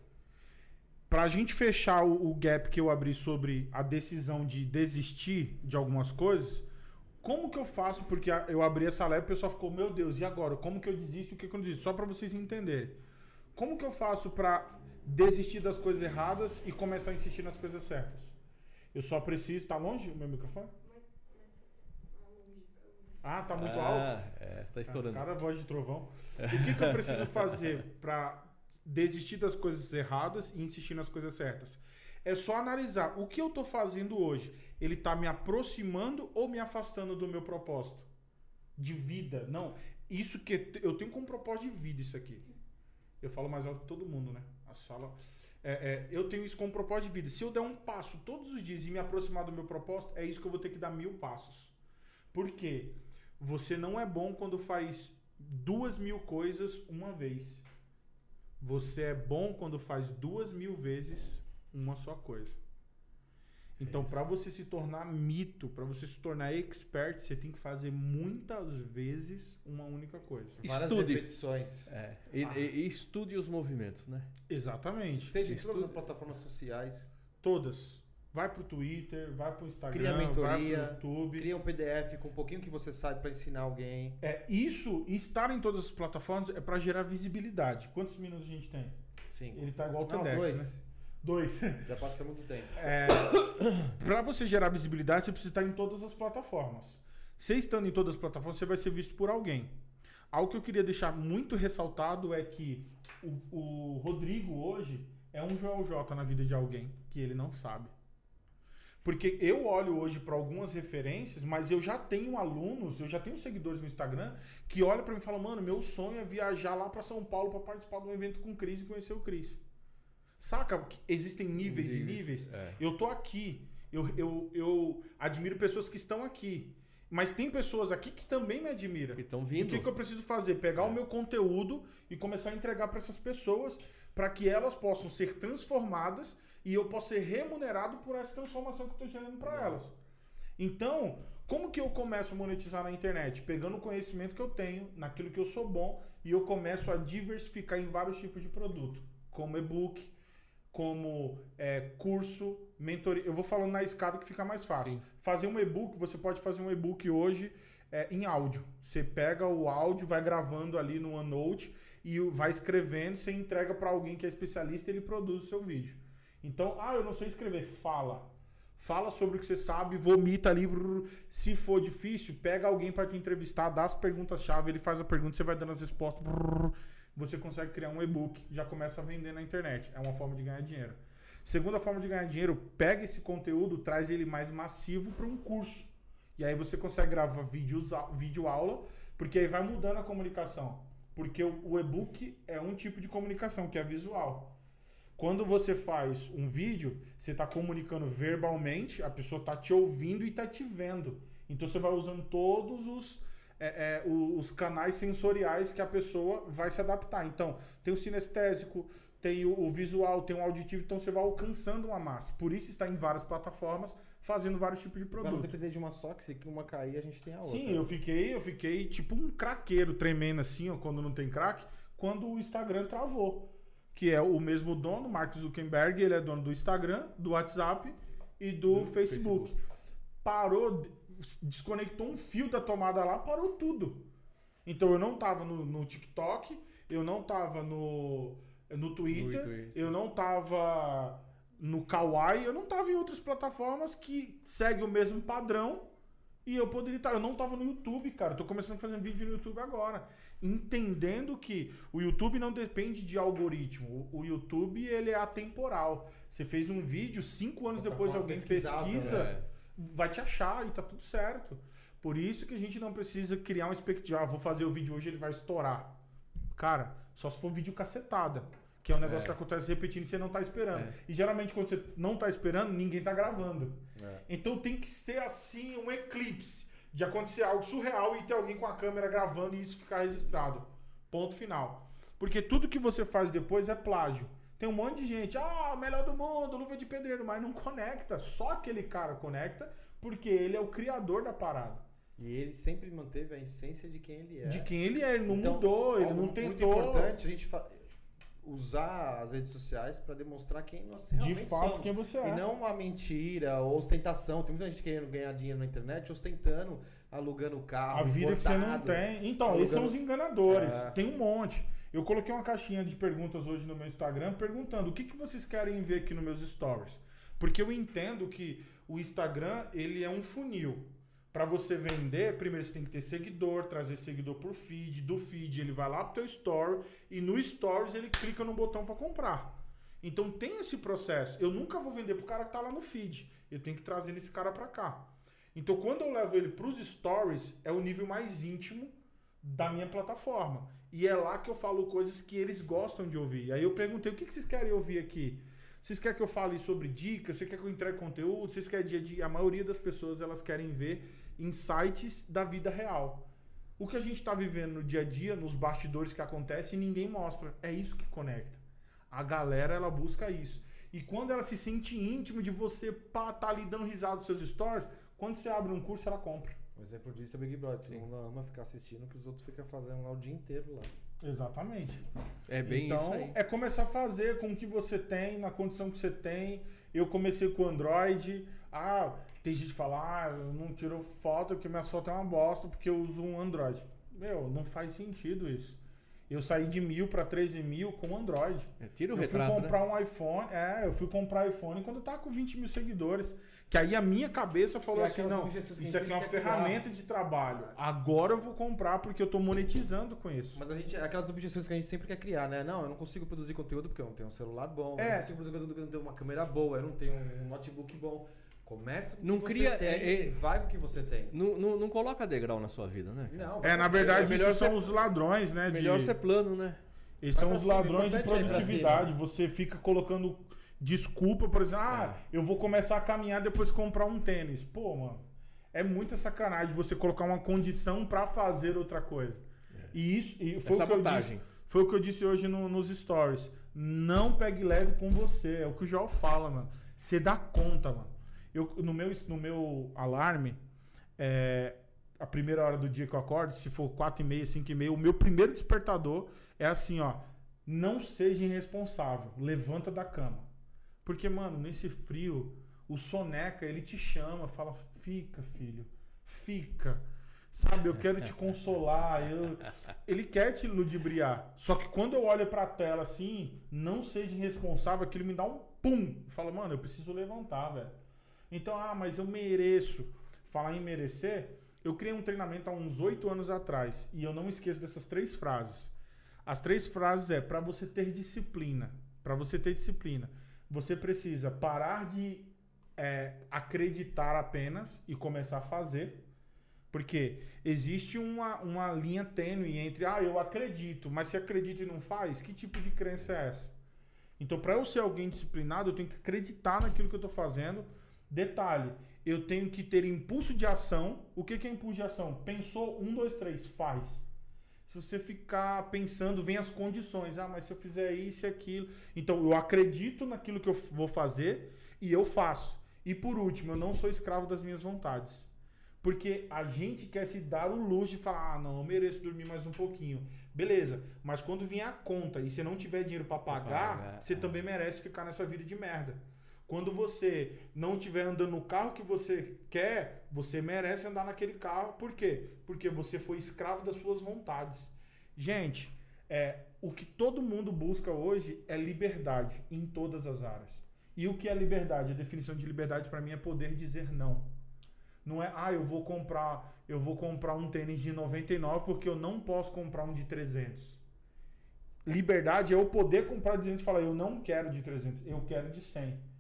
Pra gente fechar o, o gap que eu abri sobre a decisão de desistir de algumas coisas, como que eu faço? Porque eu abri essa leve e o pessoal ficou, meu Deus, e agora? Como que eu desisto? O que, que eu não desisto? Só pra vocês entenderem. Como que eu faço pra desistir das coisas erradas e começar a insistir nas coisas certas? Eu só preciso. Tá longe o meu microfone? Ah, tá muito ah, alto. É, está estourando. Cara, voz de trovão. O que, que eu preciso fazer pra desistir das coisas erradas e insistir nas coisas certas? É só analisar o que eu tô fazendo hoje. Ele tá me aproximando ou me afastando do meu propósito? De vida. Não. Isso que eu tenho como propósito de vida isso aqui. Eu falo mais alto que todo mundo, né? A sala. É, é, eu tenho isso como propósito de vida. Se eu der um passo todos os dias e me aproximar do meu propósito, é isso que eu vou ter que dar mil passos. Por quê? Você não é bom quando faz duas mil coisas uma vez. Você é bom quando faz duas mil vezes uma só coisa. Então, para você se tornar mito, para você se tornar expert, você tem que fazer muitas vezes uma única coisa. Várias Estude. repetições. É, e, e- e estude os movimentos, né? Exatamente. Esteja em Isso todas as plataformas sociais. Todas. Vai pro Twitter, vai pro Instagram, Cria mentoria, vai pro YouTube. Cria um PDF com um pouquinho que você sabe para ensinar alguém. É, isso, estar em todas as plataformas é para gerar visibilidade. Quantos minutos a gente tem? Sim. Ele tá igual o TEDx, dois. né? Dois. Já passamos do tempo. É, para você gerar visibilidade, você precisa estar em todas as plataformas. Você estando em todas as plataformas, você vai ser visto por alguém. Algo que eu queria deixar muito ressaltado é que o, o Rodrigo hoje é um Joel J na vida de alguém que ele não sabe. Porque eu olho hoje para algumas referências, mas eu já tenho alunos, eu já tenho seguidores no Instagram que olham para mim e falam: "Mano, meu sonho é viajar lá para São Paulo para participar de um evento com o Cris e conhecer o Cris". Saca? Existem níveis, e níveis. É. Eu tô aqui. Eu, eu, eu admiro pessoas que estão aqui. Mas tem pessoas aqui que também me admiram. Que estão E o vindo. que, que eu preciso fazer? Pegar o meu conteúdo e começar a entregar para essas pessoas para que elas possam ser transformadas e eu possa ser remunerado por essa transformação que eu estou gerando para elas. Então, como que eu começo a monetizar na internet? Pegando o conhecimento que eu tenho, naquilo que eu sou bom, e eu começo a diversificar em vários tipos de produto, como e-book, como é, curso, mentoria. Eu vou falando na escada que fica mais fácil. Sim. Fazer um e-book, você pode fazer um e-book hoje é, em áudio. Você pega o áudio, vai gravando ali no OneNote e vai escrevendo, você entrega para alguém que é especialista e ele produz o seu vídeo. Então, ah, eu não sei escrever. Fala. Fala sobre o que você sabe, vomita ali. brrr. Se for difícil, pega alguém para te entrevistar, dá as perguntas-chave, ele faz a pergunta, você vai dando as respostas. brrr. Você consegue criar um e-book, já começa a vender na internet. É uma forma de ganhar dinheiro. Segunda forma de ganhar dinheiro, pega esse conteúdo, traz ele mais massivo para um curso. E aí você consegue gravar vídeos, vídeo aula, porque aí vai mudando a comunicação. Porque o, o e-book é um tipo de comunicação, que é visual. Quando você faz um vídeo, você está comunicando verbalmente, a pessoa está te ouvindo e está te vendo. Então você vai usando todos os, é, é, os canais sensoriais que a pessoa vai se adaptar. Então, tem o sinestésico, tem o, o, visual, tem o auditivo, então você vai alcançando uma massa. Por isso está em várias plataformas, fazendo vários tipos de produto. Não depender de uma só, que se uma cair, a gente tem a outra. Sim, eu fiquei, eu fiquei tipo um craqueiro tremendo assim, ó, quando não tem crack, quando o Instagram travou. Que é o mesmo dono, Mark Zuckerberg, ele é dono do Instagram, do WhatsApp e do, do Facebook. Facebook. Parou, desconectou um fio da tomada lá, parou tudo. Então eu não tava no, no TikTok, eu não tava no, no Twitter, no Twitter, eu não tava no Kawaii, eu não tava em outras plataformas que seguem o mesmo padrão e eu poderia estar. Eu não tava no YouTube, cara. Eu tô começando a fazer vídeo no YouTube agora. Entendendo que o YouTube não depende de algoritmo. O, YouTube ele é atemporal. Você fez um vídeo, cinco anos depois alguém pesquisa. Né? vai te achar e tá tudo certo. Por isso que a gente não precisa criar uma expectativa. Ah, vou fazer o vídeo hoje ele vai estourar. Cara, só se for vídeo cacetada. Que é um negócio é. que acontece repetindo e você não tá esperando. É. E geralmente quando você não tá esperando, ninguém tá gravando. É. Então tem que ser assim, um eclipse. De acontecer algo surreal e ter alguém com a câmera gravando e isso ficar registrado. Ponto final. Porque tudo que você faz depois é plágio. Tem um monte de gente, ah, melhor do mundo, luva de pedreiro, mas não conecta. Só aquele cara conecta porque ele é o criador da parada. E ele sempre manteve a essência de quem ele é. De quem ele é, ele não então, mudou, ele não tentou. Muito importante a gente usar as redes sociais para demonstrar quem nós realmente De fato, somos. quem você é. E não uma mentira, ou ostentação. Tem muita gente querendo ganhar dinheiro na internet, ostentando, alugando carro. A vida que você não tem. Então, alugando... esses são os enganadores. É. Tem um monte. Eu coloquei uma caixinha de perguntas hoje no meu Instagram perguntando o que, que vocês querem ver aqui nos meus stories. Porque eu entendo que o Instagram ele é um funil. Para você vender, primeiro você tem que ter seguidor, trazer seguidor por feed, do feed ele vai lá pro teu story e no stories ele clica no botão para comprar. Então tem esse processo. Eu nunca vou vender pro cara que tá lá no feed. Eu tenho que trazer esse cara para cá. Então quando eu levo ele pros stories, é o nível mais íntimo da minha plataforma. E é lá que eu falo coisas que eles gostam de ouvir. Aí eu perguntei: o que vocês querem ouvir aqui? Vocês querem que eu fale sobre dicas? Você quer que eu entregue conteúdo? Vocês querem dia a dia? A maioria das pessoas elas querem ver insights da vida real. O que a gente está vivendo no dia a dia, nos bastidores que acontece, ninguém mostra. É isso que conecta. A galera ela busca isso. E quando ela se sente íntimo de você pá, tá ali dando risada dos seus stories, quando você abre um curso, ela compra. Um exemplo disso é o Big Brother. Todo mundo ama ficar assistindo que os outros ficam fazendo lá o dia inteiro lá. Exatamente. É bem então, isso aí. é começar a fazer com o que você tem, na condição que você tem. Eu comecei com o Android. Ah, tem gente que fala, ah, eu não tiro foto porque minha foto é uma bosta porque eu uso um Android. Meu, não faz sentido isso. Eu saí de mil para 13 mil com Android. É, tira o eu retrato, fui comprar né? um iPhone. É, eu fui comprar iPhone quando eu tava com 20 mil seguidores. Que aí a minha cabeça falou assim: não, isso aqui é uma ferramenta criar. de trabalho. Agora eu vou comprar porque eu tô monetizando com isso. Mas a gente, aquelas objeções que a gente sempre quer criar, né? Não, eu não consigo produzir conteúdo porque eu não tenho um celular bom. É. Eu não consigo produzir conteúdo porque eu não tenho uma câmera boa. Eu não tenho um notebook bom. Começa com o que cria, você tem é, é, vai com o que você tem. Não, não, não coloca degrau na sua vida, né? Não, é, na verdade, é isso são os ladrões, né? Melhor de... ser plano, né? Esses são os ladrões de produtividade. Você fica colocando desculpa, por exemplo, ah, é. eu vou começar a caminhar depois comprar um tênis. Pô, mano, é muita sacanagem você colocar uma condição para fazer outra coisa. É. E isso e foi, Essa o que eu disse, foi o que eu disse hoje no, nos stories. Não pegue leve com você. É o que o João fala, mano. Você dá conta, mano. Eu, no, meu, no meu alarme, é, a primeira hora do dia que eu acordo, se for 4 e meia, 5 e meia, o meu primeiro despertador é assim, ó. Não seja irresponsável. Levanta da cama. Porque, mano, nesse frio, o soneca, ele te chama, fala: fica, filho, fica. Sabe, eu quero te consolar. Eu... Ele quer te ludibriar. Só que quando eu olho pra tela assim, não seja irresponsável, aquilo me dá um pum. Fala, mano, eu preciso levantar, velho. Então, ah, mas eu mereço. Falar em merecer, eu criei um treinamento há uns oito anos atrás. E eu não esqueço dessas três frases. As três frases é para você ter disciplina. Para você ter disciplina. você precisa parar de é, acreditar apenas e começar a fazer. Porque existe uma, uma linha tênue entre, ah, eu acredito, mas se acredita e não faz, que tipo de crença é essa? Então, para eu ser alguém disciplinado, eu tenho que acreditar naquilo que eu estou fazendo. Detalhe, eu tenho que ter impulso de ação. O que, que é impulso de ação? Pensou, um, dois, três, faz. Se você ficar pensando, vem as condições. Ah, mas se eu fizer isso e aquilo. Então, eu acredito naquilo que eu vou fazer e eu faço. E por último, eu não sou escravo das minhas vontades. Porque a gente quer se dar o luxo de falar, ah, não, eu mereço dormir mais um pouquinho. Beleza, mas quando vier a conta e você não tiver dinheiro para pagar, pagar, você é. também merece ficar nessa vida de merda. Quando você não estiver andando no carro que você quer, você merece andar naquele carro. Por quê? Porque você foi escravo das suas vontades. Gente, é, o que todo mundo busca hoje é liberdade em todas as áreas. E o que é liberdade? A definição de liberdade para mim é poder dizer não. Não é, ah, eu vou comprar, eu vou comprar um tênis de 99 porque eu não posso comprar um de 300. Liberdade é eu poder comprar de 200 e falar, eu não quero de 300, eu quero de 100.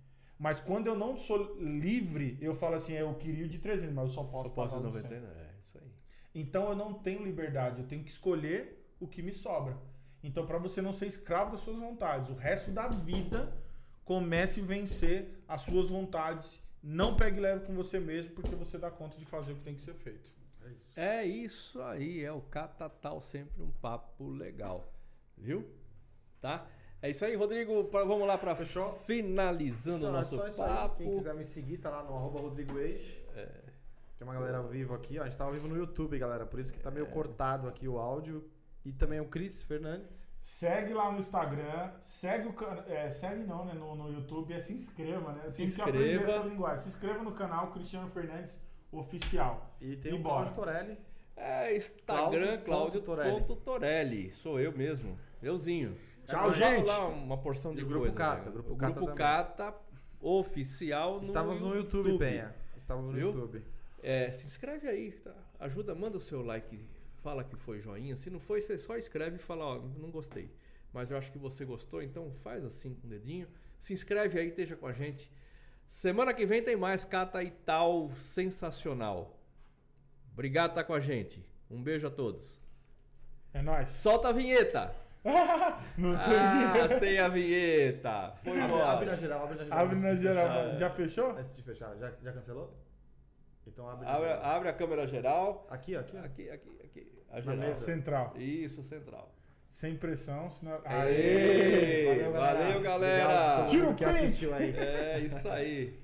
Mas quando eu não sou livre, eu falo assim, eu queria o de 300, mas eu só posso Só posso pagar o de 100. 99. É isso aí. Então eu não tenho liberdade, eu tenho que escolher o que me sobra. Então para você não ser escravo das suas vontades, o resto da vida comece a vencer as suas vontades. Não pegue leve com você mesmo, porque você dá conta de fazer o que tem que ser feito. É isso. É isso aí, é o Catatal, sempre um papo legal. Viu? Tá? É isso aí, Rodrigo. pra- vamos lá para finalizando o é nosso só isso aí. papo. Quem quiser me seguir, tá lá no arroba Rodrigo Age. Tem uma galera ao vivo aqui, ó. A gente tá ao vivo no YouTube, galera. Por isso que tá É. meio cortado aqui o áudio. E também o Cris Fernandes. Segue lá no Instagram, segue o. É, segue não, né? No, no YouTube, é se inscreva, né? Se Tem que aprender inscreva. essa linguagem. Se inscreva no canal Cristiano Fernandes Oficial. E tem E o. Cláudio Torelli. É, Instagram, Cláudio Cláudio ponto Torelli. Sou eu mesmo. Euzinho. Tchau, falo gente. lá uma porção de Grupo coisa, Cata, né? Grupo Cata Grupo. Cata oficial no Estávamos no YouTube, Penha. Estávamos no Viu? YouTube. É, se inscreve aí, tá? Ajuda, manda o seu like, fala que foi joinha. Se não foi, você só escreve e fala, ó, não gostei. Mas eu acho que você gostou, então faz assim com o dedinho. Se inscreve aí, esteja com a gente. Semana que vem tem mais Cata e tal sensacional. Obrigado por estar com a gente. Um beijo a todos. É nóis. Solta a vinheta! Não tem Ah, sem a vinheta! Foi Abre, embora. abre na geral, abre na geral. Abre na geral. fechar. Já fechou? Antes de fechar, já, já cancelou? Então abre Abre, geral. abre a câmera geral. Aqui, ó, aqui. ó. Aqui, aqui, aqui. A geral. Central. Isso, central. Sem pressão, senão. Aê! Valeu, galera. Valeu, galera! Tira o que print. assistiu aí. É isso aí.